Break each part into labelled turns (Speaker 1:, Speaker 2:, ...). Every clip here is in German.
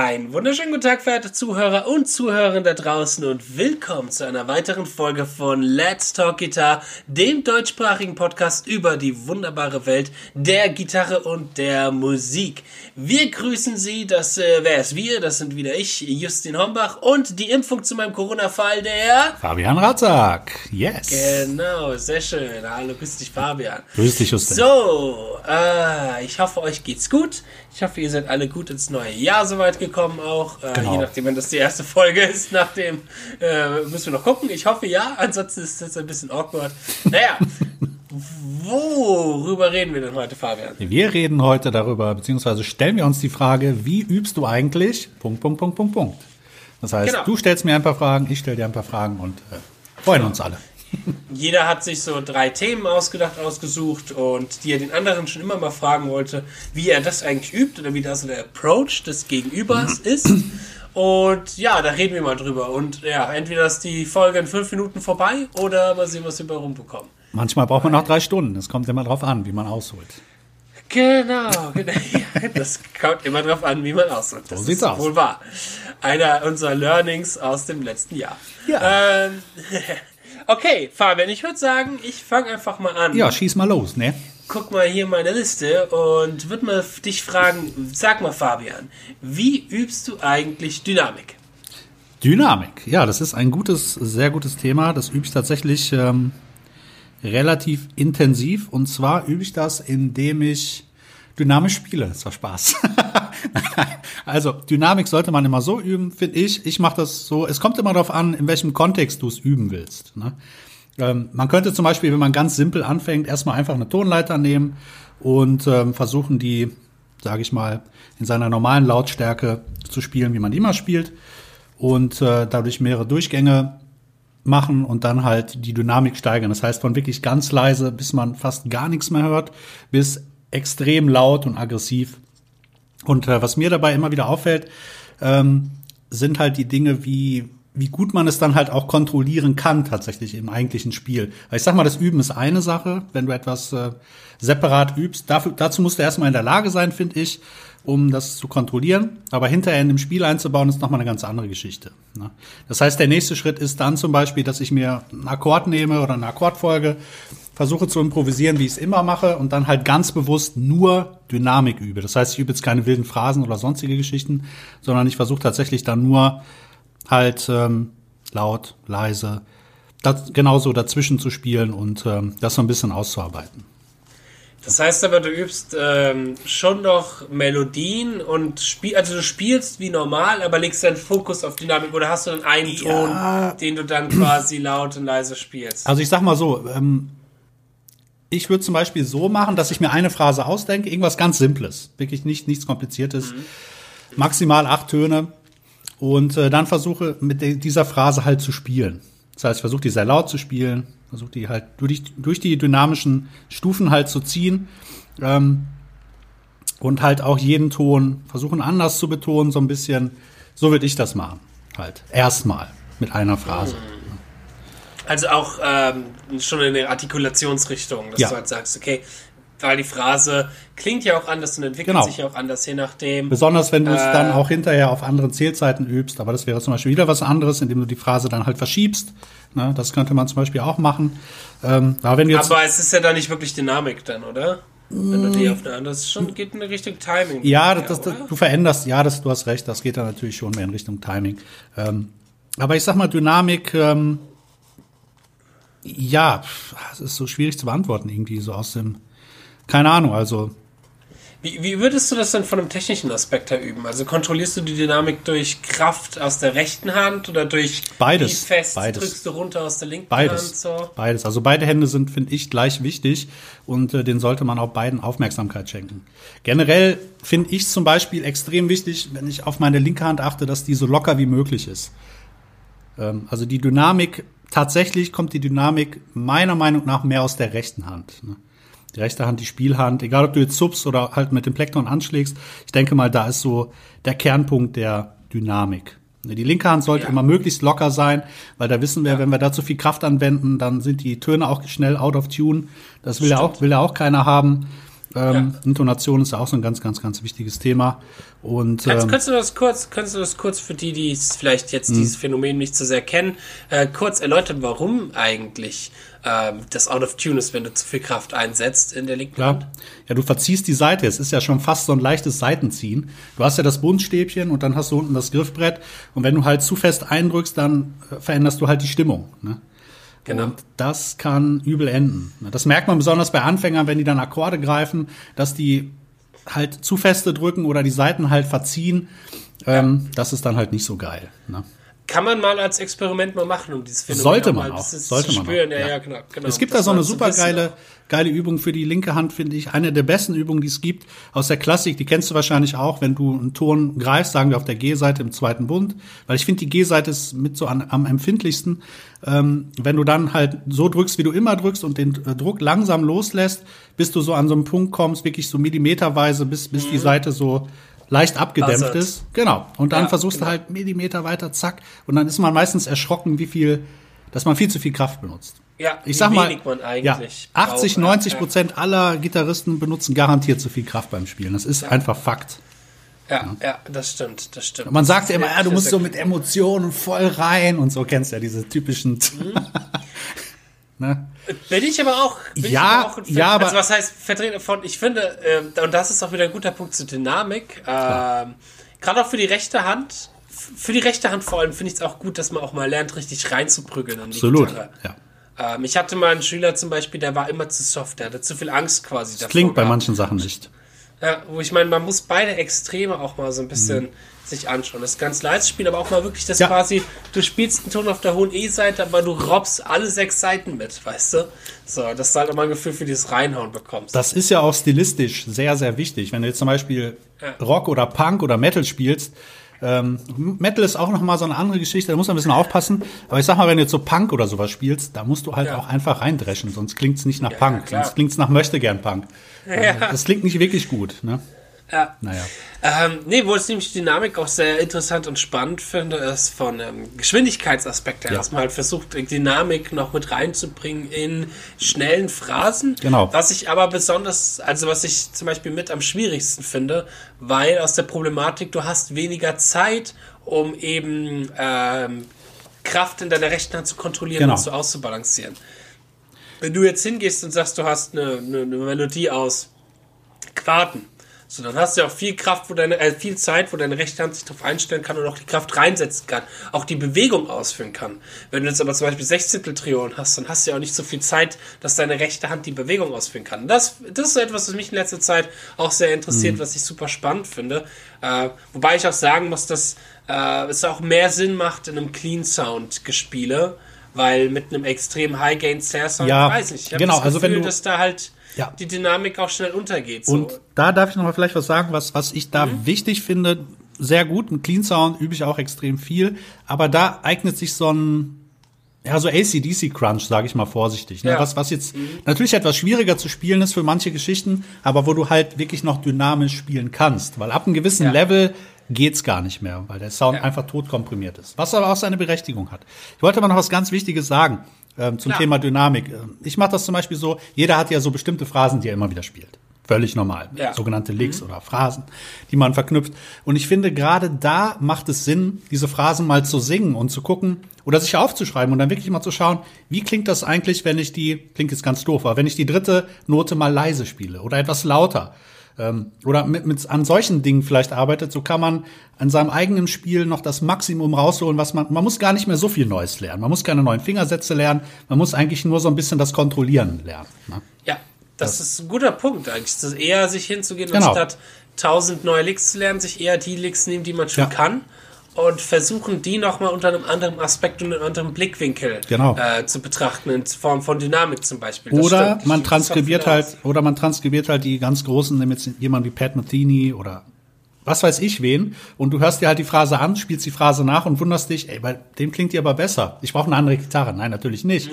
Speaker 1: Ein wunderschönen guten Tag, verehrte Zuhörer und Zuhörerinnen da draußen und willkommen zu einer weiteren Folge von Let's Talk Guitar, dem deutschsprachigen Podcast über die wunderbare Welt der Gitarre und der Musik. Wir grüßen Sie, das, äh, wer ist wir? Das sind wieder ich, Justin Hombach und die Impfung zu meinem Corona-Fall, der...
Speaker 2: Fabian Ratzak, yes.
Speaker 1: Genau, sehr schön. Hallo, grüß dich, Fabian.
Speaker 2: Grüß dich, Justin.
Speaker 1: So, äh, ich hoffe, euch geht's gut. Ich hoffe, ihr seid alle gut ins neue Jahr soweit gekommen auch. Äh,
Speaker 2: Genau.
Speaker 1: Je nachdem, wenn das die erste Folge ist, nachdem äh, müssen wir noch gucken. Ich hoffe ja, ansonsten ist das ein bisschen awkward. Naja, worüber reden wir denn heute, Fabian?
Speaker 2: Wir reden heute darüber, beziehungsweise stellen wir uns die Frage, wie übst du eigentlich? Punkt, Punkt, Punkt, Punkt, Punkt. Das heißt,
Speaker 1: Genau.
Speaker 2: du stellst mir ein paar Fragen, ich stelle dir ein paar Fragen und äh, freuen uns alle.
Speaker 1: Jeder hat sich so drei Themen ausgedacht, ausgesucht und die er den anderen schon immer mal fragen wollte, wie er das eigentlich übt oder wie das so der Approach des Gegenübers ist. Und ja, da reden wir mal drüber. Und ja, entweder ist die Folge in fünf Minuten vorbei oder mal sehen, was wir bei rumbekommen.
Speaker 2: Manchmal braucht man auch drei Stunden. Es kommt immer drauf an, wie man ausholt.
Speaker 1: Genau, genau. Das kommt immer drauf an, wie man aussieht. Das
Speaker 2: sieht's
Speaker 1: ist
Speaker 2: aus.
Speaker 1: wohl wahr. Einer unserer Learnings aus dem letzten Jahr.
Speaker 2: Ja.
Speaker 1: Ähm, okay, Fabian, ich würde sagen, ich fange einfach mal an.
Speaker 2: Ja, schieß mal los, ne?
Speaker 1: Guck mal hier meine Liste und würde mal dich fragen, sag mal Fabian, wie übst du eigentlich Dynamik?
Speaker 2: Dynamik, ja, das ist ein gutes, sehr gutes Thema. Das übe ich tatsächlich ähm, relativ intensiv. Und zwar übe ich das, indem ich dynamisch spiele. Das war Spaß. also Dynamik sollte man immer so üben, finde ich. Ich mache das so. Es kommt immer darauf an, in welchem Kontext du es üben willst. Ne? Ähm, man könnte zum Beispiel, wenn man ganz simpel anfängt, erstmal einfach eine Tonleiter nehmen und ähm, versuchen, die, sage ich mal, in seiner normalen Lautstärke zu spielen, wie man die immer spielt. Und äh, dadurch mehrere Durchgänge machen und dann halt die Dynamik steigern. Das heißt, von wirklich ganz leise, bis man fast gar nichts mehr hört, bis extrem laut und aggressiv. Und äh, was mir dabei immer wieder auffällt, ähm, sind halt die Dinge, wie, wie gut man es dann halt auch kontrollieren kann, tatsächlich im eigentlichen Spiel. Weil ich sag mal, das Üben ist eine Sache, wenn du etwas äh, separat übst. Dafür, dazu musst du erstmal in der Lage sein, finde ich, um das zu kontrollieren. Aber hinterher in dem Spiel einzubauen, ist nochmal eine ganz andere Geschichte. Ne? Das heißt, der nächste Schritt ist dann zum Beispiel, dass ich mir einen Akkord nehme oder eine Akkordfolge, versuche zu improvisieren, wie ich es immer mache und dann halt ganz bewusst nur Dynamik übe. Das heißt, ich übe jetzt keine wilden Phrasen oder sonstige Geschichten, sondern ich versuche tatsächlich dann nur halt ähm, laut, leise, das, genauso dazwischen zu spielen und ähm, das so ein bisschen auszuarbeiten.
Speaker 1: Das heißt aber, du übst ähm, schon noch Melodien und spiel, also du spielst wie normal, aber legst deinen Fokus auf Dynamik oder hast du dann einen
Speaker 2: Ja.
Speaker 1: Ton, den du dann quasi laut und leise spielst?
Speaker 2: Also ich sag mal so, ähm, ich würde zum Beispiel so machen, dass ich mir eine Phrase ausdenke, irgendwas ganz Simples, wirklich nicht nichts Kompliziertes, maximal acht Töne und äh, dann versuche mit dieser Phrase halt zu spielen. Das heißt, ich versuche die sehr laut zu spielen, versuche die halt durch, durch die dynamischen Stufen halt zu ziehen ähm, und halt auch jeden Ton versuchen anders zu betonen, so ein bisschen. So würde ich das machen, halt erstmal mit einer Phrase.
Speaker 1: Also auch ähm, schon in der Artikulationsrichtung, dass
Speaker 2: Ja.
Speaker 1: du halt sagst, okay, weil die Phrase klingt ja auch anders und entwickelt
Speaker 2: Genau.
Speaker 1: sich ja auch anders, je nachdem.
Speaker 2: Besonders wenn du es
Speaker 1: Äh.
Speaker 2: dann auch hinterher auf anderen Zählzeiten übst, aber das wäre zum Beispiel wieder was anderes, indem du die Phrase dann halt verschiebst. Ne, das könnte man zum Beispiel auch machen. Ähm, aber wenn jetzt,
Speaker 1: Aber es ist ja dann nicht wirklich Dynamik dann, oder? Wenn du die auf eine andere, das schon geht in Richtung Timing.
Speaker 2: Ja, das, das,
Speaker 1: oder?
Speaker 2: du veränderst, ja, das, du hast recht, das geht dann natürlich schon mehr in Richtung Timing. Ähm, aber ich sag mal, Dynamik, ähm, ja, es ist so schwierig zu beantworten irgendwie, so aus dem, keine Ahnung, also
Speaker 1: Wie, wie würdest du das denn von einem technischen Aspekt her üben? Also kontrollierst du die Dynamik durch Kraft aus der rechten Hand oder durch
Speaker 2: Beides,
Speaker 1: wie fest
Speaker 2: beides.
Speaker 1: drückst du runter aus der linken
Speaker 2: Beides.
Speaker 1: Hand? So?
Speaker 2: Beides. Also beide Hände sind, finde ich, gleich wichtig und äh, den sollte man auch beiden Aufmerksamkeit schenken. Generell finde ich zum Beispiel extrem wichtig, wenn ich auf meine linke Hand achte, dass die so locker wie möglich ist. Ähm, also die Dynamik, tatsächlich kommt die Dynamik meiner Meinung nach mehr aus der rechten Hand. Ne? Die rechte Hand, die Spielhand, egal ob du jetzt subst oder halt mit dem Plektron anschlägst, ich denke mal, da ist so der Kernpunkt der Dynamik. Die linke Hand sollte
Speaker 1: Ja.
Speaker 2: immer möglichst locker sein, weil da wissen wir, wenn wir da zu viel Kraft anwenden, dann sind die Töne auch schnell out of tune. Das will ja auch, will ja auch keiner haben. Ähm, ja. Intonation ist ja auch so ein ganz, ganz, ganz wichtiges Thema. Und
Speaker 1: ähm, kannst, du das kurz, kannst du das kurz für die, die vielleicht jetzt dieses mhm. Phänomen nicht so sehr kennen, äh, kurz erläutern, warum eigentlich ähm, das out of tune ist, wenn du zu viel Kraft einsetzt in der linken
Speaker 2: Hand? Ja, du verziehst die Seite. Es ist ja schon fast so ein leichtes Seitenziehen. Du hast ja das Bundstäbchen und dann hast du unten das Griffbrett. Und wenn du halt zu fest eindrückst, dann äh, veränderst du halt die Stimmung. Ne? Genau. Und das kann übel enden. Das merkt man besonders bei Anfängern, wenn die dann Akkorde greifen, dass die halt zu feste drücken oder die Seiten halt verziehen. Ähm, ja. Das ist dann halt nicht so geil. Ne?
Speaker 1: Kann man mal als Experiment mal machen, um dieses
Speaker 2: Phänomen Sollte man auch. Sollte man spüren. Auch. Ja, ja, genau, genau. Es gibt das da so eine super geile, geile Übung für die linke Hand, finde ich. Eine der besten Übungen, die es gibt aus der Klassik. Die kennst du wahrscheinlich auch, wenn du einen Ton greifst, sagen wir auf der G-Seite im zweiten Bund. Weil ich finde, die G-Seite ist mit so an, am empfindlichsten. Ähm, wenn du dann halt so drückst, wie du immer drückst und den äh, Druck langsam loslässt, bis du so an so einen Punkt kommst, wirklich so millimeterweise, bis, bis mhm. die Seite so leicht abgedämpft Buzzard. ist. Genau. Und dann ja, versuchst genau. du halt Millimeter weiter, zack. Und dann ist man meistens erschrocken, wie viel, dass man viel zu viel Kraft benutzt.
Speaker 1: Ja,
Speaker 2: ich sag mal, ja, 80, braucht, 90 Prozent ja. aller Gitarristen benutzen garantiert zu viel Kraft beim Spielen. Das ist ja. einfach Fakt.
Speaker 1: Ja, ja, das stimmt, das stimmt.
Speaker 2: Und man sagt ja immer, ja, du musst so mit Emotionen voll rein und so kennst ja diese typischen. Mhm.
Speaker 1: Ne? Bin ich aber auch.
Speaker 2: Ja,
Speaker 1: aber auch
Speaker 2: ja, aber.
Speaker 1: Also was heißt Vertreter von, ich finde, äh, und das ist auch wieder ein guter Punkt zur Dynamik, äh, gerade auch für die rechte Hand, für die rechte Hand vor allem finde ich es auch gut, dass man auch mal lernt, richtig reinzuprügeln
Speaker 2: an die Absolut, Gitarre.
Speaker 1: ja. Ähm, ich hatte mal einen Schüler zum Beispiel, der war immer zu soft, der hatte zu viel Angst quasi.
Speaker 2: Das klingt bei manchen Sachen nicht.
Speaker 1: Ja, wo ich meine, man muss beide Extreme auch mal so ein bisschen mhm. Sich anschauen. Das ganz leise spielen, aber auch mal wirklich das ja. quasi, du spielst einen Ton auf der hohen E-Seite, aber du robbst alle sechs Seiten mit, weißt du? So, dass du halt auch mal ein Gefühl für dieses Reinhauen bekommst.
Speaker 2: Das ist ja auch stilistisch sehr, sehr wichtig. Wenn du jetzt zum Beispiel ja. Rock oder Punk oder Metal spielst, ähm, Metal ist auch noch mal so eine andere Geschichte, da muss man ein bisschen aufpassen. Aber ich sag mal, wenn du jetzt so Punk oder sowas spielst, da musst du halt ja. auch einfach reindreschen, sonst klingt's nicht nach ja, Punk, sonst klingt's nach Möchtegern Punk. Ja. Das klingt nicht wirklich gut, ne?
Speaker 1: Ja. Naja. Ähm, nee, wo ich nämlich die Dynamik auch sehr interessant und spannend finde, ist von ähm, Geschwindigkeitsaspekten, ja. dass man halt versucht, Dynamik noch mit reinzubringen in schnellen Phrasen.
Speaker 2: Genau.
Speaker 1: Was ich aber besonders, also was ich zum Beispiel mit am schwierigsten finde, weil aus der Problematik, du hast weniger Zeit, um eben ähm, Kraft in deiner rechten Hand zu kontrollieren genau. und zu auszubalancieren. Wenn du jetzt hingehst und sagst, du hast eine, eine, eine Melodie aus Quarten, so, dann hast du ja auch viel Kraft, wo deine, äh, viel Zeit, wo deine rechte Hand sich darauf einstellen kann und auch die Kraft reinsetzen kann, auch die Bewegung ausführen kann. Wenn du jetzt aber zum Beispiel Sechzehnteltriolen hast, dann hast du ja auch nicht so viel Zeit, dass deine rechte Hand die Bewegung ausführen kann. Das, das ist etwas, was mich in letzter Zeit auch sehr interessiert, mhm. was ich super spannend finde. Äh, wobei ich auch sagen muss, dass äh, es auch mehr Sinn macht in einem Clean Sound Gespiele, weil mit einem extrem High Gain Snare Sound,
Speaker 2: ja, weiß nicht. Ich genau, das also Gefühl, wenn du,
Speaker 1: dass da halt ja. die Dynamik auch schnell untergeht.
Speaker 2: So. Und da darf ich noch mal vielleicht was sagen, was, was ich da mhm. wichtig finde. Sehr gut, ein Clean Sound übe ich auch extrem viel, aber da eignet sich so ein ja, so ACDC Crunch, sage ich mal vorsichtig. Ne? Ja. Was, was jetzt mhm. natürlich etwas schwieriger zu spielen ist für manche Geschichten, aber wo du halt wirklich noch dynamisch spielen kannst. Weil ab einem gewissen ja. Level geht's gar nicht mehr, weil der Sound ja. einfach tot komprimiert ist. Was aber auch seine Berechtigung hat. Ich wollte mal noch was ganz Wichtiges sagen ähm, zum ja. Thema Dynamik. Ähm, ich mache das zum Beispiel so, jeder hat ja so bestimmte Phrasen, die er immer wieder spielt. Völlig normal. Ja. Sogenannte Licks mhm. oder Phrasen, die man verknüpft. Und ich finde, gerade da macht es Sinn, diese Phrasen mal zu singen und zu gucken oder sich aufzuschreiben und dann wirklich mal zu schauen, wie klingt das eigentlich, wenn ich die, klingt jetzt ganz doof, aber wenn ich die dritte Note mal leise spiele oder etwas lauter ähm, oder mit, mit an solchen Dingen vielleicht arbeitet, so kann man an seinem eigenen Spiel noch das Maximum rausholen, was man, man muss gar nicht mehr so viel Neues lernen. Man muss keine neuen Fingersätze lernen. Man muss eigentlich nur so ein bisschen das Kontrollieren lernen. Ne?
Speaker 1: Ja, das, das, ist ein guter Punkt eigentlich. Das ist eher sich hinzugehen, genau. anstatt tausend neue Licks zu lernen, sich eher die Licks nehmen, die man schon ja. kann und versuchen die nochmal unter einem anderen Aspekt und einem anderen Blickwinkel
Speaker 2: genau.
Speaker 1: äh, zu betrachten, in Form von Dynamik zum Beispiel.
Speaker 2: Das oder stimmt. man transkribiert halt, oder man transkribiert halt die ganz großen, jetzt jemand wie Pat Martini oder was weiß ich wen, und du hörst dir halt die Phrase an, spielst die Phrase nach und wunderst dich, ey, bei dem klingt die aber besser. Ich brauche eine andere Gitarre. Nein, natürlich nicht.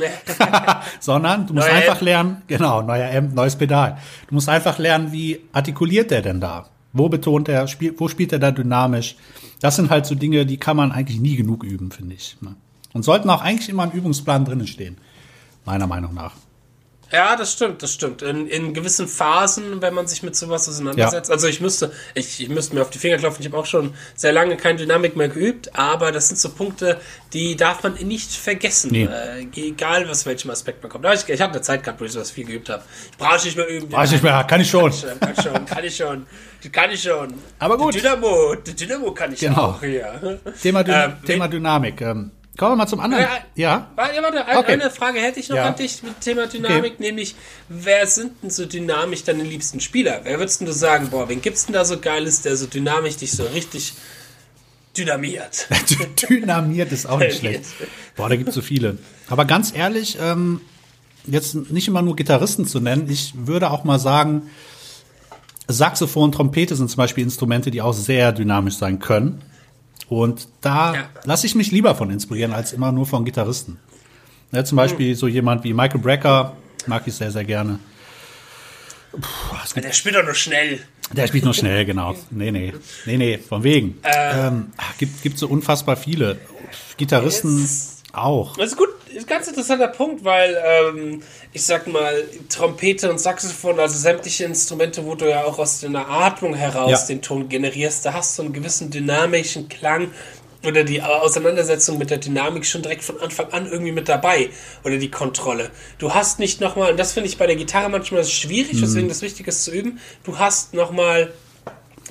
Speaker 2: Sondern du musst Neue einfach lernen, genau, neuer Amp, neues Pedal. Du musst einfach lernen, wie artikuliert der denn da? Wo betont er, spiel, wo spielt er da dynamisch? Das sind halt so Dinge, die kann man eigentlich nie genug üben, finde ich. Ne? Und sollten auch eigentlich immer im Übungsplan drinnen stehen. Meiner Meinung nach.
Speaker 1: Ja, das stimmt, das stimmt. In, in gewissen Phasen, wenn man sich mit sowas auseinandersetzt. Ja. Also ich müsste, ich, ich müsste mir auf die Finger klopfen. Ich habe auch schon sehr lange keine Dynamik mehr geübt, aber das sind so Punkte, die darf man nicht vergessen. Nee. Äh, egal, was welchem Aspekt man kommt. Ich, ich habe eine Zeit gehabt, wo ich sowas viel geübt habe. Brauche ich nicht mehr üben.
Speaker 2: Brauche ich nicht mehr, kann ich schon.
Speaker 1: Kann ich schon, kann ich schon. Kann ich schon.
Speaker 2: Aber gut.
Speaker 1: Die Dynamo, die Dynamo kann ich
Speaker 2: genau. auch. Ja. Thema, Dü ähm, Thema Dynamik. Ähm, Kommen wir mal zum anderen.
Speaker 1: Äh, ja. Warte, warte okay. eine Frage hätte ich noch ja. an dich mit Thema Dynamik, okay. nämlich, wer sind denn so dynamisch deine liebsten Spieler? Wer würdest du sagen, boah, wen gibt's denn da so geiles, der so dynamisch dich so richtig dynamiert?
Speaker 2: dynamiert ist auch nicht schlecht. Boah, da gibt's so viele. Aber ganz ehrlich, ähm, jetzt nicht immer nur Gitarristen zu nennen, ich würde auch mal sagen, Saxophon, Trompete sind zum Beispiel Instrumente, die auch sehr dynamisch sein können. Und da ja. lasse ich mich lieber von inspirieren, als immer nur von Gitarristen. Ja, zum Beispiel mhm. so jemand wie Michael Brecker, mag ich sehr, sehr gerne.
Speaker 1: Puh, der spielt doch nur schnell.
Speaker 2: Der spielt nur schnell, genau. Nee, nee. Nee, nee, von wegen. Äh, ähm, gibt, gibt so unfassbar viele. Gitarristen jetzt, auch.
Speaker 1: Das ist gut, ist ein ganz interessanter Punkt, weil ähm, ich sag mal, Trompete und Saxophon, also sämtliche Instrumente, wo du ja auch aus deiner Atmung heraus ja. den Ton generierst, da hast du einen gewissen dynamischen Klang oder die Auseinandersetzung mit der Dynamik schon direkt von Anfang an irgendwie mit dabei oder die Kontrolle. Du hast nicht nochmal, und das finde ich bei der Gitarre manchmal schwierig, mhm. deswegen das Wichtige ist zu üben, du hast nochmal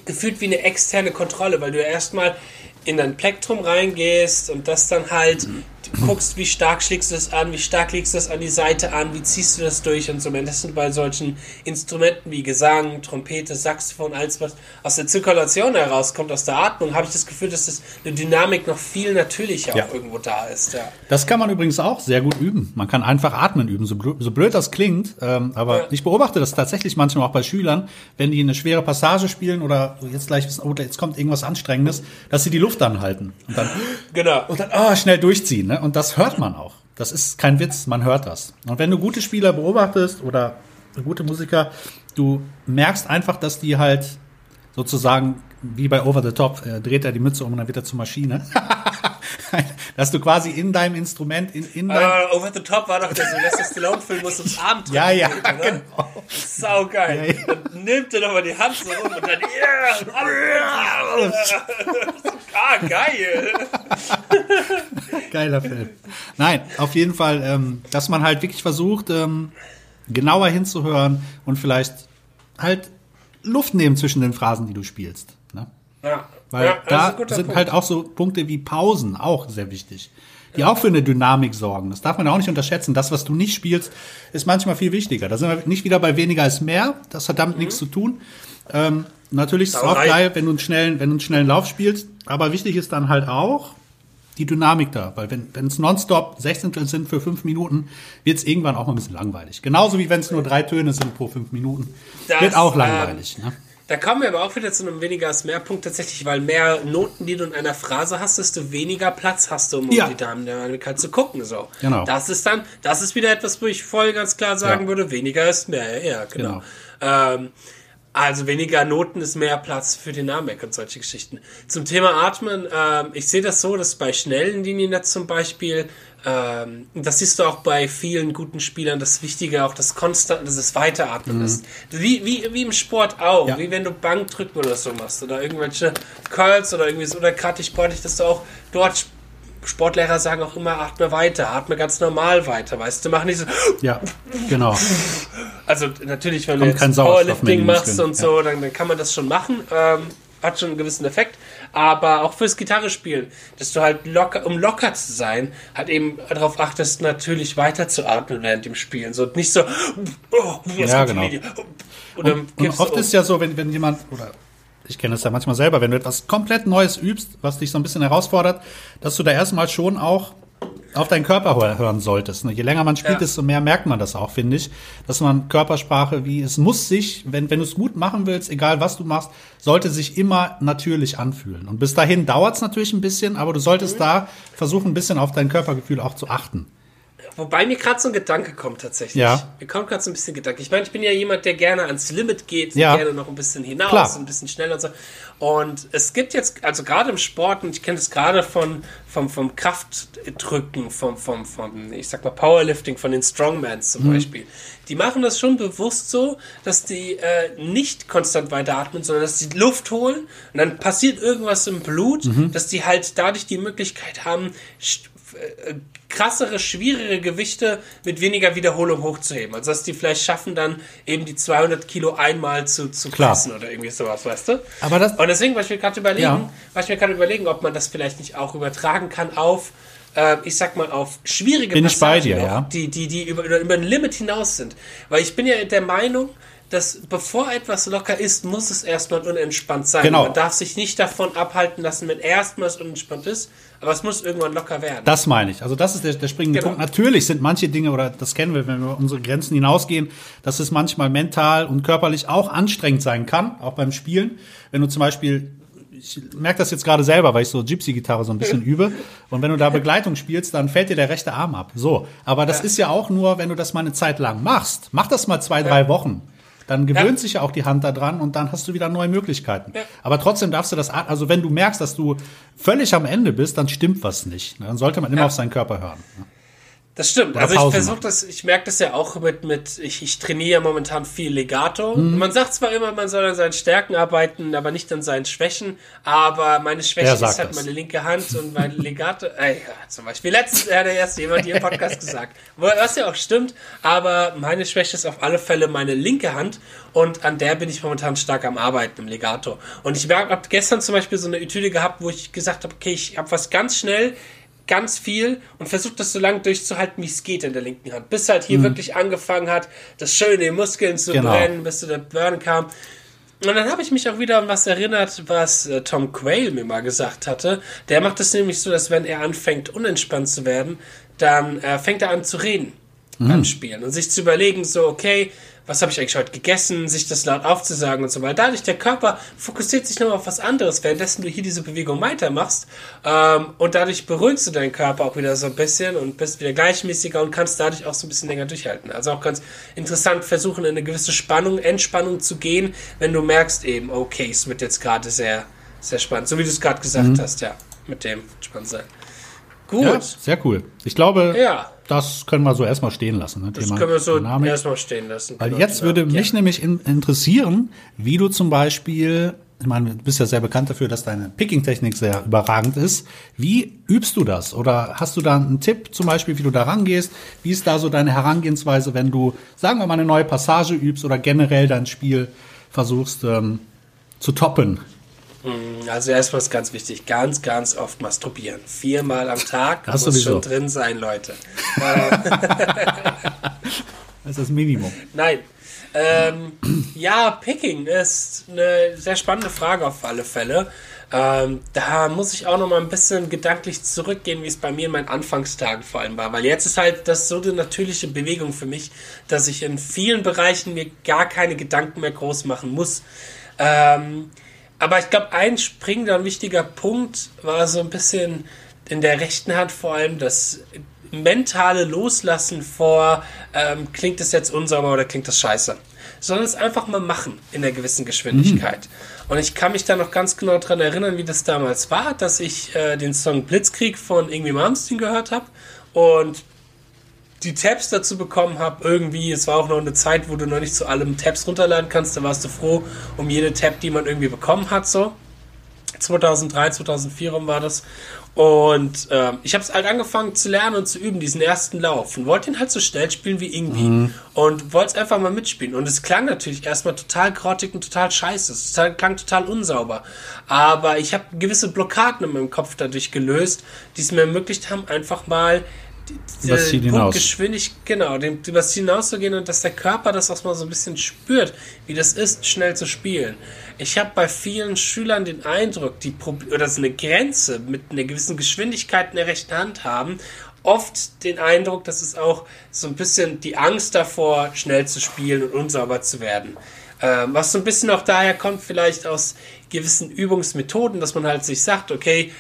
Speaker 1: gefühlt wie eine externe Kontrolle, weil du ja erstmal in dein Plektrum reingehst und das dann halt mhm guckst, wie stark schlägst du das an, wie stark legst du das an die Seite an, wie ziehst du das durch und so. Das sind bei solchen Instrumenten wie Gesang, Trompete, Saxophon, alles was aus der Zirkulation herauskommt, aus der Atmung, habe ich das Gefühl, dass das eine Dynamik noch viel natürlicher ja. irgendwo da ist. Ja.
Speaker 2: Das kann man übrigens auch sehr gut üben. Man kann einfach atmen üben, so blöd, so blöd das klingt. Ähm, aber ja. ich beobachte das tatsächlich manchmal auch bei Schülern, wenn die eine schwere Passage spielen oder jetzt gleich wissen, oh, jetzt kommt irgendwas Anstrengendes, dass sie die Luft anhalten und dann,
Speaker 1: genau.
Speaker 2: und dann oh, schnell durchziehen. Ne? Und das hört man auch. Das ist kein Witz, man hört das. Und wenn du gute Spieler beobachtest oder gute Musiker, du merkst einfach, dass die halt sozusagen wie bei Over the Top, äh, dreht er die Mütze um und dann wird er zur Maschine. dass du quasi in deinem Instrument, in, in
Speaker 1: deinem uh, Over the Top war doch der Sylvester Stallone-Film, wo es ums Abend
Speaker 2: Ja, ja, geht, oder? genau.
Speaker 1: Sau geil. Ja, ja. Dann nimmt er nochmal die Hand so rum und dann, yeah, ah, geil.
Speaker 2: Geiler Film. Nein, auf jeden Fall, ähm, dass man halt wirklich versucht, ähm, genauer hinzuhören und vielleicht halt Luft nehmen zwischen den Phrasen, die du spielst. Ne?
Speaker 1: Ja.
Speaker 2: Weil ja, da sind Punkt. halt auch so Punkte wie Pausen auch sehr wichtig, die ja. auch für eine Dynamik sorgen. Das darf man auch nicht unterschätzen. Das, was du nicht spielst, ist manchmal viel wichtiger. Da sind wir nicht wieder bei weniger ist mehr. Das hat damit mhm. nichts zu tun. Ähm, natürlich ist es auch geil, wenn du einen schnellen, wenn du einen schnellen Lauf spielst. Aber wichtig ist dann halt auch die Dynamik da. Weil wenn wenn es nonstop 16 sind für fünf Minuten, wird es irgendwann auch mal ein bisschen langweilig. Genauso wie wenn es nur drei Töne sind pro fünf Minuten. Das, wird auch langweilig. Ähm, ne?
Speaker 1: Da kommen wir aber auch wieder zu einem weniger als mehr Punkt tatsächlich, weil mehr Noten, die du in einer Phrase hast, desto weniger Platz hast du, um ja. die Dynamik zu gucken. So. Genau. Das ist dann, das ist wieder etwas, wo ich voll ganz klar sagen ja. würde, weniger ist mehr. Ja, genau. genau. Ähm, also weniger Noten ist mehr Platz für Dynamik und solche Geschichten. Zum Thema Atmen, ähm, ich sehe das so, dass bei schnellen Linien jetzt zum Beispiel, ähm, das siehst du auch bei vielen guten Spielern, das Wichtige auch das Konstant, dass es Weiteratmen mhm. ist. Wie, wie, wie im Sport auch, ja. wie wenn du Bankdrücken oder so machst oder irgendwelche Curls oder irgendwie so, oder gerade sportlich, dass du auch dort Sportlehrer sagen auch immer, atme weiter, atme ganz normal weiter, weißt du, mach nicht so.
Speaker 2: Ja, genau.
Speaker 1: Also natürlich, wenn Kommt du jetzt Powerlifting machst und so, dann, dann, kann man das schon machen. Ähm, hat schon einen gewissen Effekt. Aber auch fürs Gitarre spielen, dass du halt locker, um locker zu sein, halt eben darauf achtest, natürlich weiter zu atmen während dem Spielen. So nicht so,
Speaker 2: oh, ja, genau. Und, und oft ist ja so, wenn, wenn jemand, oder ich kenne es ja manchmal selber, wenn du etwas komplett Neues übst, was dich so ein bisschen herausfordert, dass du da erstmal schon auch auf deinen Körper hören solltest. Ne? Je länger man spielt, ja. desto mehr merkt man das auch, finde ich. Dass man Körpersprache, wie es muss sich, wenn, wenn du es gut machen willst, egal was du machst, sollte sich immer natürlich anfühlen. Und bis dahin dauert es natürlich ein bisschen, aber du solltest mhm. da versuchen, ein bisschen auf dein Körpergefühl auch zu achten.
Speaker 1: Wobei mir gerade so ein Gedanke kommt tatsächlich.
Speaker 2: Ja.
Speaker 1: Mir kommt gerade so ein bisschen Gedanke. Ich meine, ich bin ja jemand, der gerne ans Limit geht,
Speaker 2: Ja.
Speaker 1: gerne noch ein bisschen hinaus,
Speaker 2: Klar.
Speaker 1: ein bisschen schneller und so. Und es gibt jetzt, also gerade im Sport, und ich kenne das gerade von, vom, vom Kraftdrücken, vom, vom, vom, ich sag mal, Powerlifting, von den Strongmans zum Beispiel. Die machen das schon bewusst so, dass die äh, nicht konstant weiteratmen, sondern dass die Luft holen und dann passiert irgendwas im Blut, dass die halt dadurch die Möglichkeit haben, krassere, schwierige Gewichte mit weniger Wiederholung hochzuheben. Also dass die vielleicht schaffen, dann eben die 200 Kilo einmal zu, zu pressen oder irgendwie sowas, weißt du?
Speaker 2: Aber das-
Speaker 1: Und deswegen war ich mir gerade überlegen,
Speaker 2: Ja.
Speaker 1: war ich mir gerade überlegen, ob man das vielleicht nicht auch übertragen kann auf, äh, ich sag mal, auf schwierige
Speaker 2: Bin ich bei
Speaker 1: Passagen
Speaker 2: dir, ja.
Speaker 1: die, die, die über, über ein Limit hinaus sind. Weil ich bin ja der Meinung, dass bevor etwas locker ist, muss es erstmal unentspannt sein.
Speaker 2: Genau.
Speaker 1: Man darf sich nicht davon abhalten lassen, wenn erstmals unentspannt ist, aber es muss irgendwann locker werden.
Speaker 2: Das meine ich. Also das ist der, der springende
Speaker 1: Genau.
Speaker 2: Punkt. Natürlich sind manche Dinge, oder das kennen wir, wenn wir unsere Grenzen hinausgehen, dass es manchmal mental und körperlich auch anstrengend sein kann, auch beim Spielen. Wenn du zum Beispiel, ich merke das jetzt gerade selber, weil ich so Gypsy-Gitarre so ein bisschen übe. Und wenn du da Begleitung spielst, dann fällt dir der rechte Arm ab. So. Aber das ist ja auch nur, wenn du das mal eine Zeit lang machst. Mach das mal zwei, drei Wochen. Dann gewöhnt
Speaker 1: Ja.
Speaker 2: sich ja auch die Hand da dran und dann hast du wieder neue Möglichkeiten.
Speaker 1: Ja.
Speaker 2: Aber trotzdem darfst du das, also wenn du merkst, dass du völlig am Ende bist, dann stimmt was nicht. Dann sollte man immer auf seinen Körper hören.
Speaker 1: Das stimmt. Also ich versuche das, ich merke das ja auch mit, mit ich, ich trainiere ja momentan viel Legato.
Speaker 2: Mhm.
Speaker 1: Man sagt zwar immer, man soll an seinen Stärken arbeiten, aber nicht an seinen Schwächen. Aber meine Schwäche ist halt
Speaker 2: das?
Speaker 1: meine linke Hand und mein Legato. Äh, ja, zum Beispiel letztens hat der erste jemand hier im Podcast gesagt. Wo- Was ja auch stimmt, aber meine Schwäche ist auf alle Fälle meine linke Hand und an der bin ich momentan stark am Arbeiten im Legato. Und ich habe gestern zum Beispiel so eine Etüde gehabt, wo ich gesagt habe, okay, ich habe was ganz schnell ganz viel und versucht das so lange durchzuhalten, wie es geht in der linken Hand. Bis halt hier wirklich angefangen hat, das schön in den Muskeln zu
Speaker 2: Mhm. Genau.
Speaker 1: brennen, bis zu der Burn kam. Und dann habe ich mich auch wieder an was erinnert, was äh, Tom Quayle mir mal gesagt hatte. Der macht es nämlich so, dass wenn er anfängt, unentspannt zu werden, dann äh, fängt er an zu reden
Speaker 2: Mhm.
Speaker 1: beim Spielen und sich zu überlegen, so, okay, was habe ich eigentlich heute gegessen, sich das laut aufzusagen und so weiter. Dadurch, der Körper fokussiert sich nochmal auf was anderes, währenddessen du hier diese Bewegung weitermachst. Ähm, und dadurch beruhigst du deinen Körper auch wieder so ein bisschen und bist wieder gleichmäßiger und kannst dadurch auch so ein bisschen länger durchhalten. Also auch ganz interessant versuchen, in eine gewisse Spannung, Entspannung zu gehen, wenn du merkst eben, okay, es wird jetzt gerade sehr, sehr spannend. So wie du es gerade gesagt
Speaker 2: Mhm.
Speaker 1: hast, ja, mit dem spannend sein. Gut.
Speaker 2: Ja, sehr cool. Ich glaube,
Speaker 1: Ja.
Speaker 2: Das können wir so erstmal stehen lassen. Ne?
Speaker 1: Das
Speaker 2: Thema
Speaker 1: können wir so
Speaker 2: Dynamik.
Speaker 1: erstmal stehen lassen.
Speaker 2: Weil
Speaker 1: Genau,
Speaker 2: jetzt
Speaker 1: Dynamik,
Speaker 2: würde mich
Speaker 1: ja.
Speaker 2: nämlich in, interessieren, wie du zum Beispiel, ich meine, du bist ja sehr bekannt dafür, dass deine Picking-Technik sehr überragend ist. Wie übst du das? Oder hast du da einen Tipp zum Beispiel, wie du da rangehst? Wie ist da so deine Herangehensweise, wenn du, sagen wir mal, eine neue Passage übst oder generell dein Spiel versuchst ähm, zu toppen?
Speaker 1: Also erstmal ist ganz wichtig, ganz, ganz oft masturbieren. Viermal am Tag
Speaker 2: Das
Speaker 1: muss
Speaker 2: sowieso.
Speaker 1: schon drin sein, Leute.
Speaker 2: Das ist das Minimum.
Speaker 1: Nein. Ähm, ja, Picking ist eine sehr spannende Frage auf alle Fälle. Ähm, da muss ich auch noch mal ein bisschen gedanklich zurückgehen, wie es bei mir in meinen Anfangstagen vor allem war. Weil jetzt ist halt das so eine natürliche Bewegung für mich, dass ich in vielen Bereichen mir gar keine Gedanken mehr groß machen muss. Ähm, aber ich glaube, ein springender und wichtiger Punkt war so ein bisschen in der rechten Hand vor allem das mentale Loslassen vor, ähm, klingt es jetzt unsauber oder klingt das scheiße. Sondern es einfach mal machen in einer gewissen Geschwindigkeit. Und ich kann mich da noch ganz genau dran erinnern, wie das damals war, dass ich äh, den Song Blitzkrieg von Irgendwie Malmsteen gehört habe und die Tabs dazu bekommen habe, irgendwie, es war auch noch eine Zeit, wo du noch nicht zu allem Tabs runterladen kannst, da warst du froh um jede Tab, die man irgendwie bekommen hat, so. 2003, 2004 rum war das. Und ähm, ich habe es halt angefangen zu lernen und zu üben, diesen ersten Lauf. Und wollte ihn halt so schnell spielen wie irgendwie. Und wollte es einfach mal mitspielen. Und es klang natürlich erstmal total grottig und total scheiße. Es klang total unsauber. Aber ich habe gewisse Blockaden in meinem Kopf dadurch gelöst, die es mir ermöglicht haben, einfach mal
Speaker 2: Übers Ziel hinaus.
Speaker 1: Geschwindig, genau, den, übers Ziel hinauszugehen und dass der Körper das auch mal so ein bisschen spürt, wie das ist, schnell zu spielen. Ich habe bei vielen Schülern den Eindruck, die oder so eine Grenze mit einer gewissen Geschwindigkeit in der rechten Hand haben, oft den Eindruck, dass es auch so ein bisschen die Angst davor, schnell zu spielen und unsauber zu werden. Ähm, was so ein bisschen auch daher kommt, vielleicht aus gewissen Übungsmethoden, dass man halt sich sagt, okay,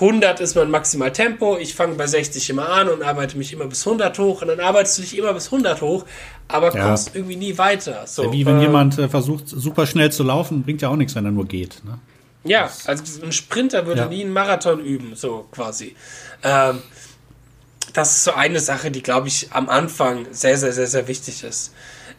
Speaker 1: 100 ist mein maximal Tempo, ich fange bei 60 immer an und arbeite mich immer bis 100 hoch und dann arbeitest du dich immer bis 100 hoch, aber ja. kommst irgendwie nie weiter.
Speaker 2: So, wie wenn äh, jemand äh, versucht, super schnell zu laufen, bringt ja auch nichts, wenn er nur geht. Ne?
Speaker 1: Ja, also ein Sprinter würde ja. nie einen Marathon üben, so quasi. Ähm, das ist so eine Sache, die, glaube ich, am Anfang sehr, sehr, sehr, sehr wichtig ist.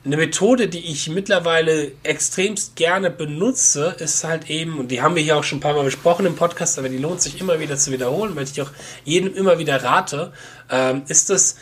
Speaker 1: Eine Methode, die ich mittlerweile extremst gerne benutze, ist halt eben, und die haben wir hier auch schon ein paar Mal besprochen im Podcast, aber die lohnt sich immer wieder zu wiederholen, weil ich auch jedem immer wieder rate, ähm, ist es